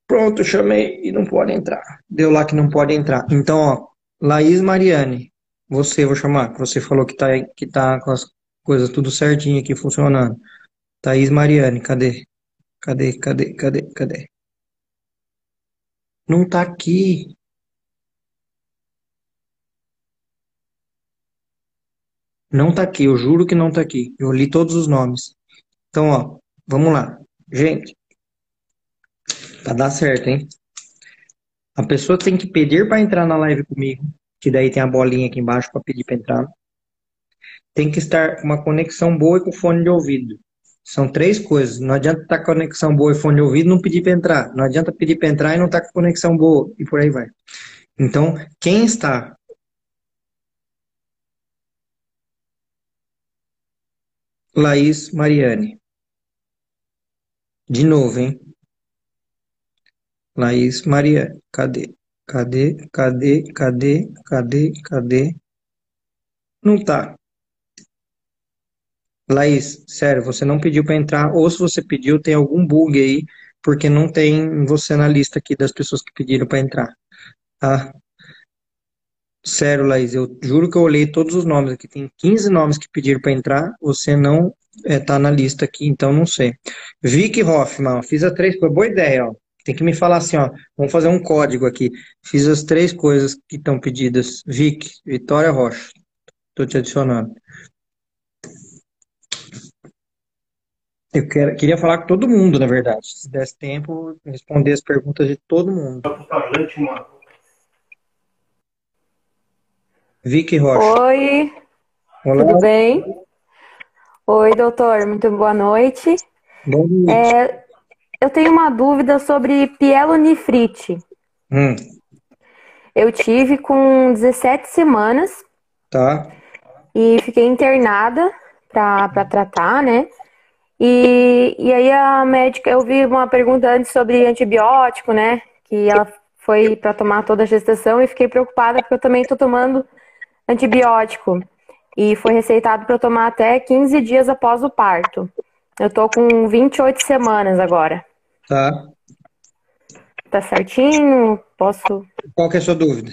Pronto, chamei e não pode entrar. Deu lá que não pode entrar. Então, ó, Laís Mariane, você vou chamar, você falou que tá, que tá com as coisas tudo certinho aqui funcionando. Thaís Mariane, cadê? Cadê, cadê, cadê, cadê? Não tá aqui. Não tá aqui, eu juro que não tá aqui. Eu li todos os nomes. Então, ó, vamos lá. Gente, pra dar certo, hein? A pessoa tem que pedir para entrar na live comigo, que daí tem a bolinha aqui embaixo para pedir para entrar. Tem que estar uma conexão boa e com fone de ouvido. São três coisas. Não adianta estar tá com conexão boa e fone de ouvido não pedir para entrar. Não adianta pedir para entrar e não estar tá com conexão boa e por aí vai. Então, quem está Laís Mariane. De novo, hein? Laís Mariane. Cadê? Cadê? Cadê? Cadê? Cadê? Cadê? Não tá. Laís, sério, você não pediu para entrar, ou se você pediu, tem algum bug aí, porque não tem você na lista aqui das pessoas que pediram para entrar. Tá? Sério, Laís, eu juro que eu olhei todos os nomes aqui. Tem 15 nomes que pediram para entrar. Você não está é, na lista aqui, então não sei. Vicky Hoffman, fiz as três coisas. Boa ideia, ó. Tem que me falar assim, ó. Vamos fazer um código aqui. Fiz as três coisas que estão pedidas. Vicky, Vitória Rocha. Estou te adicionando. Eu quero, queria falar com todo mundo, na verdade. Se desse tempo, responder as perguntas de todo mundo. Vicky Rocha. Oi, Olá. tudo bem? Oi, doutor, muito boa noite. Boa noite. É, eu tenho uma dúvida sobre pielonefrite. Hum. Eu tive com 17 semanas. Tá. E fiquei internada para tratar, né? E, e aí a médica, eu vi uma pergunta antes sobre antibiótico, né? Que ela foi para tomar toda a gestação e fiquei preocupada porque eu também estou tomando antibiótico e foi receitado para eu tomar até 15 dias após o parto. Eu tô com 28 semanas agora. Tá. Tá certinho? Posso. Qual que é a sua dúvida?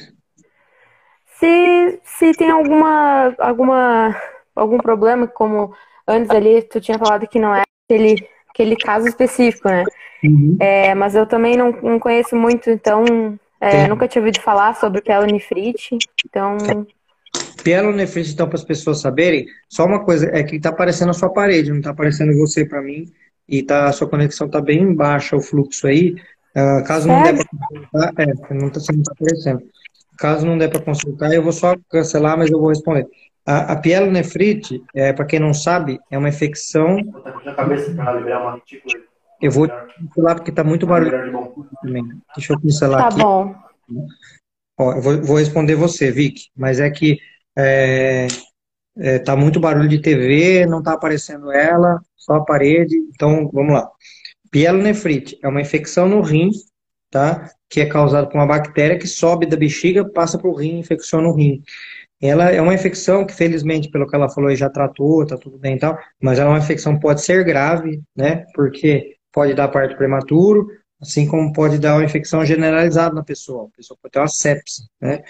Se, se tem alguma, alguma algum problema, como antes ali tu tinha falado que não é aquele, aquele caso específico, né? Uhum. É, mas eu também não, não conheço muito, então é, nunca tinha ouvido falar sobre pielonefrite, então Pielonefrite, então, para as pessoas saberem, só uma coisa, é que está aparecendo a sua parede, não está aparecendo você para mim, e tá, a sua conexão está bem baixa, o fluxo aí. Uh, caso não der para consultar, é, não está tá aparecendo. Caso não der para consultar, eu vou só cancelar, mas eu vou responder. A, a pielonefrite, é, para quem não sabe, é uma infecção. a cabeça para liberar uma retícula. Eu vou lá porque tá muito barulho. Deixa eu pincelar Tá aqui. bom. Ó, eu vou, vou responder você, Vic, mas é que é, é, tá muito barulho de TV, não tá aparecendo ela, só a parede. Então, vamos lá. Pielonefrite é uma infecção no rim, tá? Que é causada por uma bactéria que sobe da bexiga, passa para o rim, infecciona o rim. Ela é uma infecção que, felizmente, pelo que ela falou, já tratou, tá tudo bem e tal, mas ela é uma infecção pode ser grave, né? Porque pode dar parto prematuro, assim como pode dar uma infecção generalizada na pessoa. A pessoa pode ter uma sepse, né?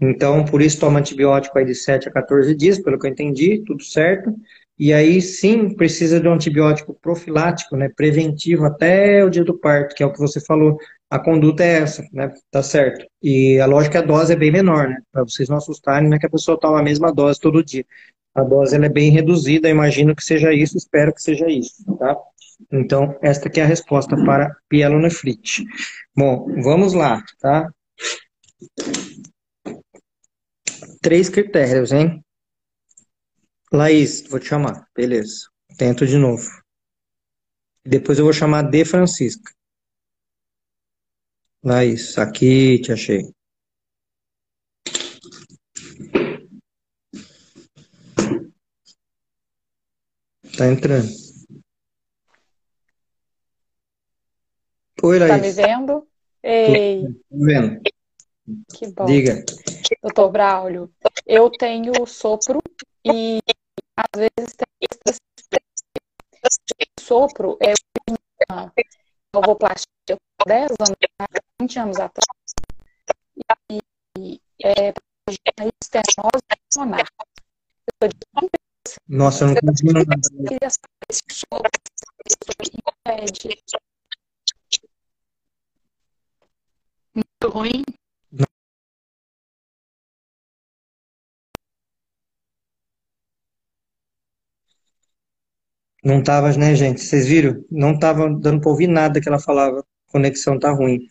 Então, por isso toma antibiótico aí de 7 a 14 dias, pelo que eu entendi, tudo certo. E aí sim precisa de um antibiótico profilático, né, preventivo até o dia do parto, que é o que você falou. A conduta é essa, né, tá certo. E a lógica é a dose é bem menor, né, para vocês não assustarem, não é que a pessoa toma a mesma dose todo dia. A dose ela é bem reduzida, imagino que seja isso, espero que seja isso, tá? Então, esta aqui é a resposta para pielonefrite. Bom, vamos lá, tá? Três critérios, hein? Laís, vou te chamar. Beleza. Tento de novo. Depois eu vou chamar de Francisca. Laís, aqui te achei. Tá entrando. Oi, Tá me Laís. vendo? Ei, Tô vendo. que bom. Diga. Doutor Braulio, eu tenho sopro e às vezes tem sopro é uma ovoplastia há 10 anos, 20 anos atrás, e é para estenose pulmonar. Eu Nossa, eu não consigo nada. queria saber se isso impede. Muito ruim. Não tava, né, gente? Vocês viram? Não tava dando pra ouvir nada que ela falava. A conexão tá ruim.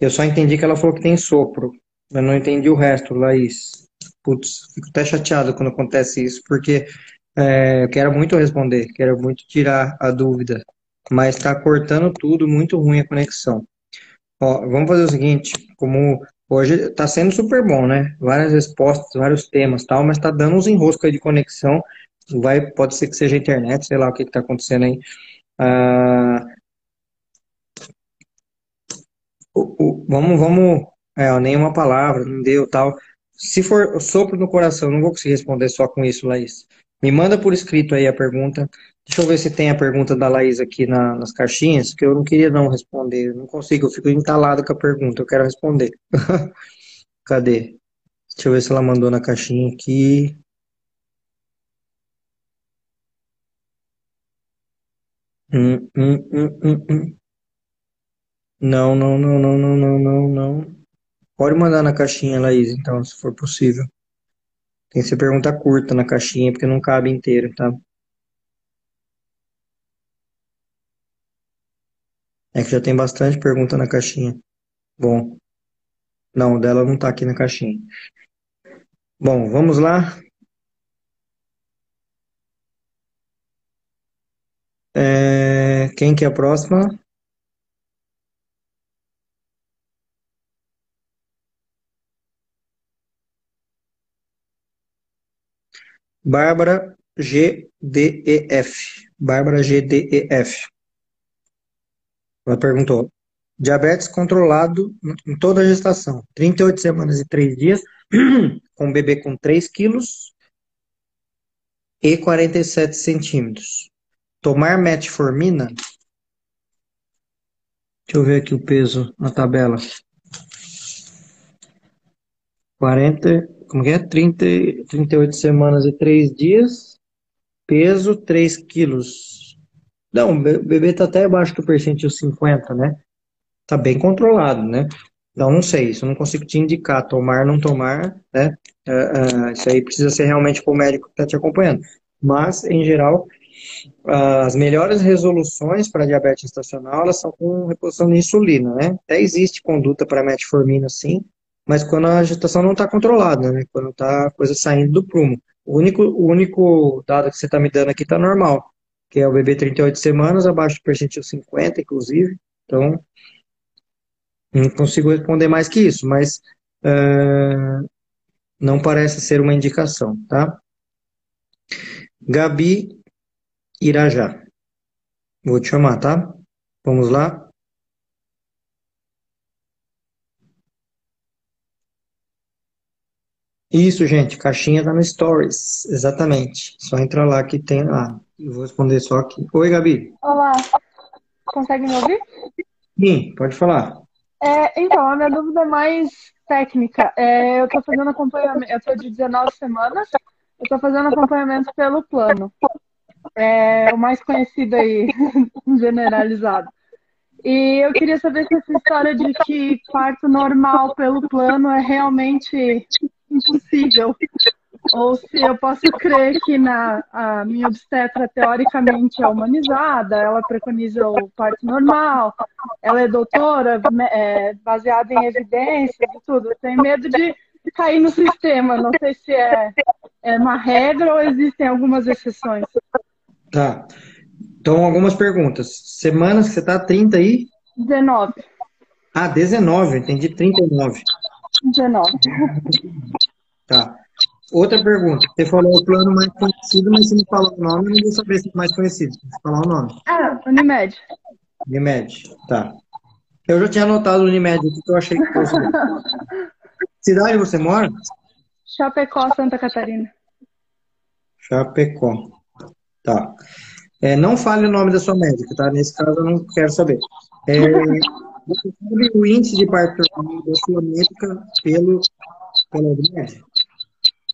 Eu só entendi que ela falou que tem sopro. Eu não entendi o resto, Laís. Putz, fico até chateado quando acontece isso, porque é, eu quero muito responder, quero muito tirar a dúvida, mas tá cortando tudo, muito ruim a conexão. Ó, vamos fazer o seguinte, como hoje tá sendo super bom, né? Várias respostas, vários temas, tal, mas tá dando uns enroscos de conexão. Vai, pode ser que seja internet, sei lá o que que tá acontecendo aí. Ah, o- o- vamos, vamos, é, nenhuma palavra, não deu, tal. Se for sopro no coração, não vou conseguir responder só com isso, Laís. Me manda por escrito aí a pergunta. Deixa eu ver se tem a pergunta da Laís aqui na- nas caixinhas, que eu não queria não responder. Eu não consigo, eu fico entalado com a pergunta, eu quero responder. Cadê? Deixa eu ver se ela mandou na caixinha aqui. Hum, hum, hum, hum, hum. Não, não, não, não, não, não, não, não. Pode mandar na caixinha, Laís, então, se for possível. Tem que ser pergunta curta na caixinha, porque não cabe inteiro, tá? É que já tem bastante pergunta na caixinha. Bom, não, dela não tá aqui na caixinha. Bom, vamos lá. É, quem que é a próxima? Bárbara GDEF. Bárbara GDEF. Ela perguntou: diabetes controlado em toda a gestação, 38 semanas e 3 dias, com um bebê com 3 quilos e 47 centímetros. Tomar metformina? Deixa eu ver aqui o peso na tabela. 40, como que é? 30, 38 semanas e 3 dias, peso 3 quilos. Não, o be- o bebê tá até abaixo do percentil 50, né? Tá bem controlado, né? Então, não sei, isso eu não consigo te indicar, tomar, não tomar, né? É, é, isso aí precisa ser realmente com o médico que está te acompanhando. Mas, em geral, as melhores resoluções para diabetes gestacional, elas são com reposição de insulina, né? Até existe conduta para metformina, sim, mas quando a gestação não está controlada, né? Quando está a coisa saindo do prumo. O único, o único dado que você está me dando aqui está normal. que é o bebê 38 semanas, abaixo do percentil 50, inclusive. Então, não consigo responder mais que isso, mas uh, não parece ser uma indicação, tá? Gabi Irajá. Vou te chamar, tá? Vamos lá? Isso, gente, caixinha tá no Stories, exatamente. Só entra lá que tem lá. Eu vou responder só aqui. Oi, Gabi. Olá. Consegue me ouvir? Sim, pode falar. É, então, a minha dúvida é mais técnica. É, eu estou fazendo acompanhamento, eu estou de 19 semanas, eu estou fazendo acompanhamento pelo plano. É o mais conhecido aí, generalizado. E eu queria saber se essa história de que parto normal pelo plano é realmente impossível. Ou se eu posso crer que na, a minha obstetra teoricamente é humanizada, ela preconiza o parto normal, ela é doutora, é, baseada em evidências e tudo. Eu tenho medo de cair no sistema. Não sei se é, é uma regra ou existem algumas exceções. Tá. Então, algumas perguntas. Semanas que você está 30 aí? 19. Ah, 19, entendi 39. 19. Tá. Outra pergunta. Você falou o plano mais conhecido, mas se não falou o nome, eu não vou saber se é mais conhecido. Falar o nome. Ah, Unimed. Unimed, tá. Eu já tinha anotado o Unimed aqui, que eu achei que fosse. Cidade você mora? Chapecó, Santa Catarina. Chapecó. Tá. É, não fale o nome da sua médica, tá? Nesse caso eu não quero saber. É, você sabe o índice de parto da sua médica pelo, pela Unimed?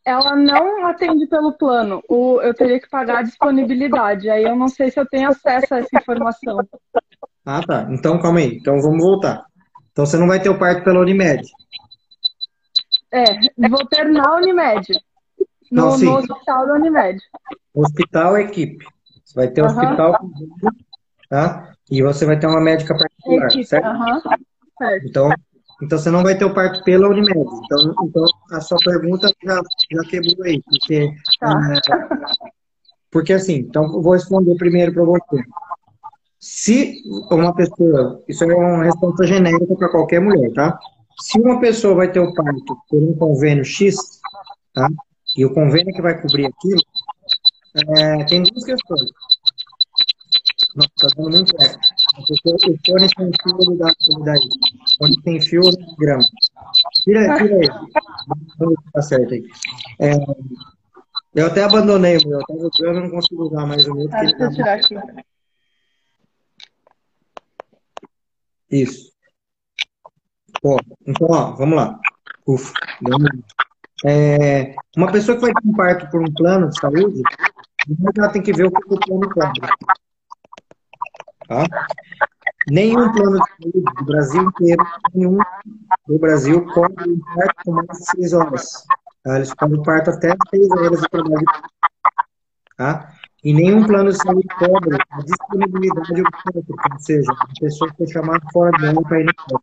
Ela não atende pelo plano. O, eu teria que pagar a disponibilidade. Aí eu não sei se eu tenho acesso a essa informação. Ah, tá. Então, calma aí. Então, vamos voltar. Então, você não vai ter o parto pela Unimed? É, vou ter na Unimed. No, não, no hospital da Unimed. Hospital equipe. Você vai ter uhum. hospital, tá? E você vai ter uma médica particular, equipe. certo? Uhum. certo? Então, então você não vai ter o parto pela Unimed. Então, então a sua pergunta já, já quebrou aí, porque tá. é, porque assim, então eu vou responder primeiro para você. Se uma pessoa, isso é uma resposta genérica para qualquer mulher, tá? Se uma pessoa vai ter o parto por um convênio X, tá? E o convênio que vai cobrir aquilo, é, tem duas questões. Nossa, tá dando muito eco. Porque o fone sem fio, ele dá, ele dá isso. Fone sem fio, grama. Tira, tira aí. Tá certo aí. É, eu até abandonei o meu. Eu tava usando, não consigo usar mais o meu. Ah, deixa eu tá tirar aqui. Isso. Ó, então, ó, vamos lá. Ufa, é, uma pessoa que vai ter um parto por um plano de saúde, ela tem que ver o que o plano cobre. Tá? Nenhum plano de saúde do Brasil inteiro, nenhum do Brasil cobre um parto com mais de seis horas. Tá? Eles cobrem parto até seis horas de trabalho. Tá? E nenhum plano de saúde cobre a disponibilidade obstétrica, ou seja, a pessoa foi chamada fora do ano para ir no parto.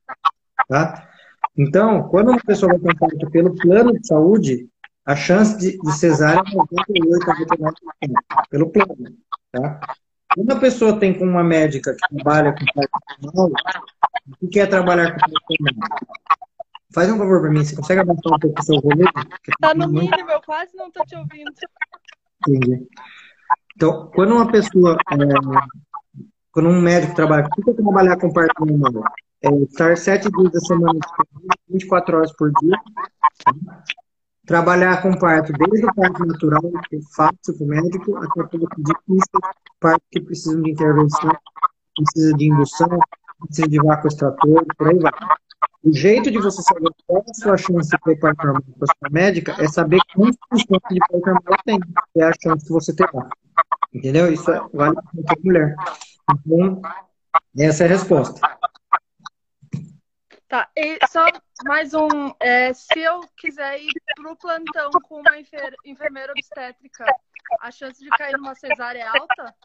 Tá? Então, quando uma pessoa vai ter parto pelo plano de saúde, a chance de, de cesárea é 98 a 99% pelo plano. Tá? Quando a pessoa tem com uma médica que trabalha com parto e quer trabalhar com parto faz um favor para mim, você consegue abaixar um pouco o seu volume? Tá no mínimo, eu quase não tô te ouvindo. Entendi. Então, quando uma pessoa, é, quando um médico trabalha, o que é trabalhar com parto normal? É estar sete dias da semana, 24 horas por dia, trabalhar com parto, desde o parto natural, que é fácil para o médico, até o parto difícil, parto que precisam de intervenção, precisa de indução, precisa de vácuo extrator, por aí vai. O jeito de você saber qual a sua chance de ter parto normal com a sua médica é saber quantos por cento de parto normal tem, que é a chance que você terá. Entendeu? Isso é, vale para qualquer mulher. Então, essa é a resposta. Tá, e só mais um. É, se eu quiser ir pro plantão com uma enfer enfermeira obstétrica, a chance de cair numa cesárea é alta?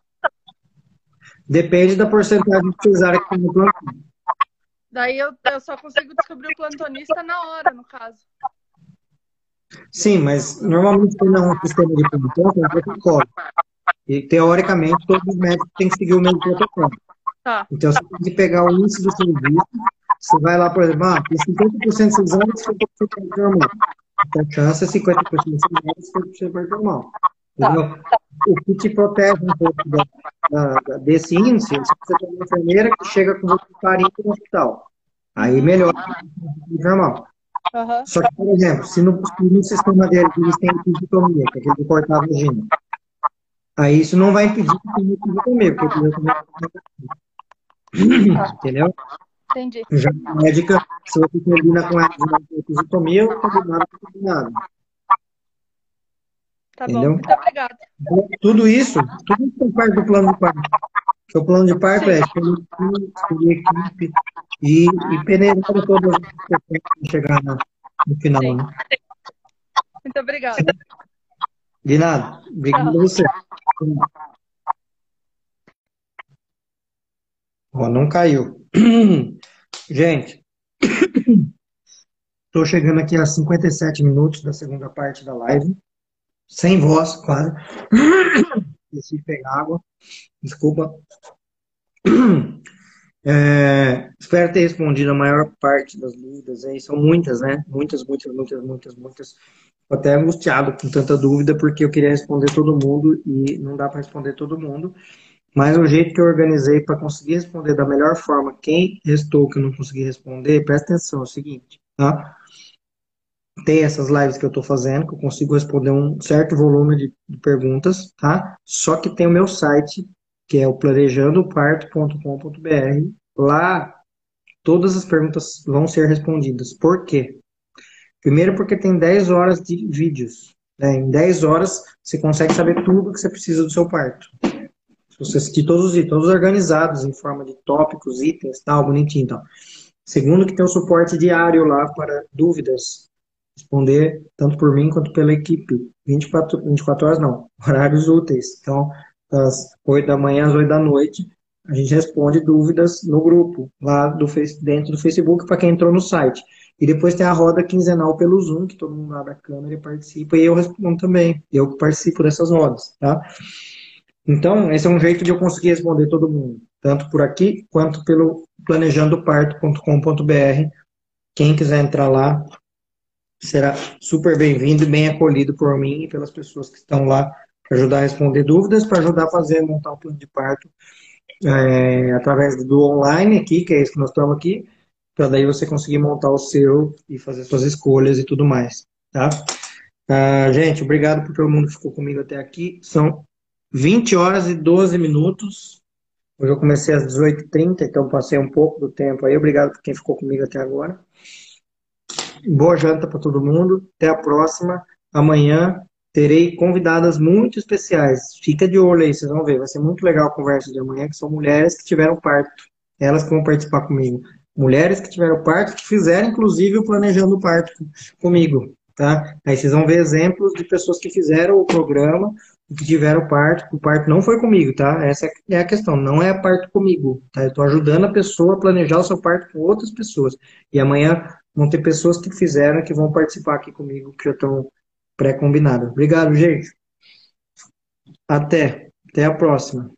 Depende da porcentagem de cesárea que tem no plantão. Daí eu, eu só consigo descobrir o plantonista na hora, no caso. Sim, mas normalmente quando é um sistema de plantão, tem um protocolo. E, teoricamente, todos os médicos têm que seguir o mesmo protocolo. Tá. Então, você tem que pegar o índice do serviço, você vai lá, por exemplo, ah, tem 50% de exames, 50% de normal. Então, a chance é 50% de exames, 50% de normal. Tá. Entendeu? O que te protege um pouco da, da- desse índice, é se você tem uma enfermeira que chega com você 40 no hospital. Aí melhora o normal. Aham. Só que, por exemplo, se no, se no sistema deles eles têm episiotomia, que é aquele de cortar a vagina, aí isso não vai impedir que tenha episiotomia, porque a episiotomia é Entendeu? Entendi. Já a médica, se você combina com ela de episiotomia, eu combinado com combinado. Tá bom. Entendeu? Muito obrigada. Então, Tudo isso, tudo isso faz do plano de parto. Porque o plano de parto é escolher equipe e, e peneirar todas as pessoas para chegar no final. Sim. Né? Muito obrigada. De nada. Obrigado a você. Ó, não caiu. Gente, estou chegando aqui a 57 minutos da segunda parte da live. Sem voz, quase. De pegar água. Desculpa. É, espero ter respondido a maior parte das dúvidas aí. São muitas, né? Muitas, muitas, muitas, muitas, muitas. Tô até angustiado com tanta dúvida, porque eu queria responder todo mundo e não dá para responder todo mundo. Mas o jeito que eu organizei para conseguir responder da melhor forma, quem restou que eu não consegui responder, presta atenção, é o seguinte, tá? Tem essas lives que eu estou fazendo, que eu consigo responder um certo volume de, de perguntas, tá? Só que tem o meu site, que é o planejandoparto.com.br. Lá, todas as perguntas vão ser respondidas. Por quê? Primeiro porque tem 10 horas de vídeos. né? Em 10 horas, você consegue saber tudo que você precisa do seu parto. Se você assistir todos os itens, todos organizados em forma de tópicos, itens, tal, bonitinho, então. Segundo, que tem o suporte diário lá para dúvidas. Responder tanto por mim quanto pela equipe. 24, 24 horas não, horários úteis. Então, das 8 da manhã às 8 da noite, a gente responde dúvidas no grupo, lá do dentro do Facebook, para quem entrou no site. E depois tem a roda quinzenal pelo Zoom, que todo mundo lá da câmera participa, e eu respondo também. Eu participo dessas rodas, tá? Então, esse é um jeito de eu conseguir responder todo mundo, tanto por aqui quanto pelo planejandoparto.com.br. Quem quiser entrar lá será super bem-vindo e bem acolhido por mim e pelas pessoas que estão lá para ajudar a responder dúvidas, para ajudar a fazer, montar um plano de parto é, através do online aqui, que é isso que nós estamos aqui, para daí você conseguir montar o seu e fazer suas escolhas e tudo mais, tá? Ah, gente, obrigado por todo mundo que ficou comigo até aqui. São 20 horas e 12 minutos. Hoje eu comecei às 18h30, então passei um pouco do tempo aí. Obrigado por quem ficou comigo até agora. Boa janta para todo mundo. Até a próxima. Amanhã terei convidadas muito especiais. Fica de olho aí, vocês vão ver. Vai ser muito legal a conversa de amanhã, que são mulheres que tiveram parto. Elas que vão participar comigo. Mulheres que tiveram parto, que fizeram, inclusive, o Planejando Parto comigo. Tá? Aí vocês vão ver exemplos de pessoas que fizeram o programa que tiveram parto. O parto não foi comigo, tá? Essa é a questão. Não é parto comigo, tá? Eu estou ajudando a pessoa a planejar o seu parto com outras pessoas. E amanhã vão ter pessoas que fizeram que vão participar aqui comigo, que já estão pré-combinadas. Obrigado, gente. Até. Até a próxima.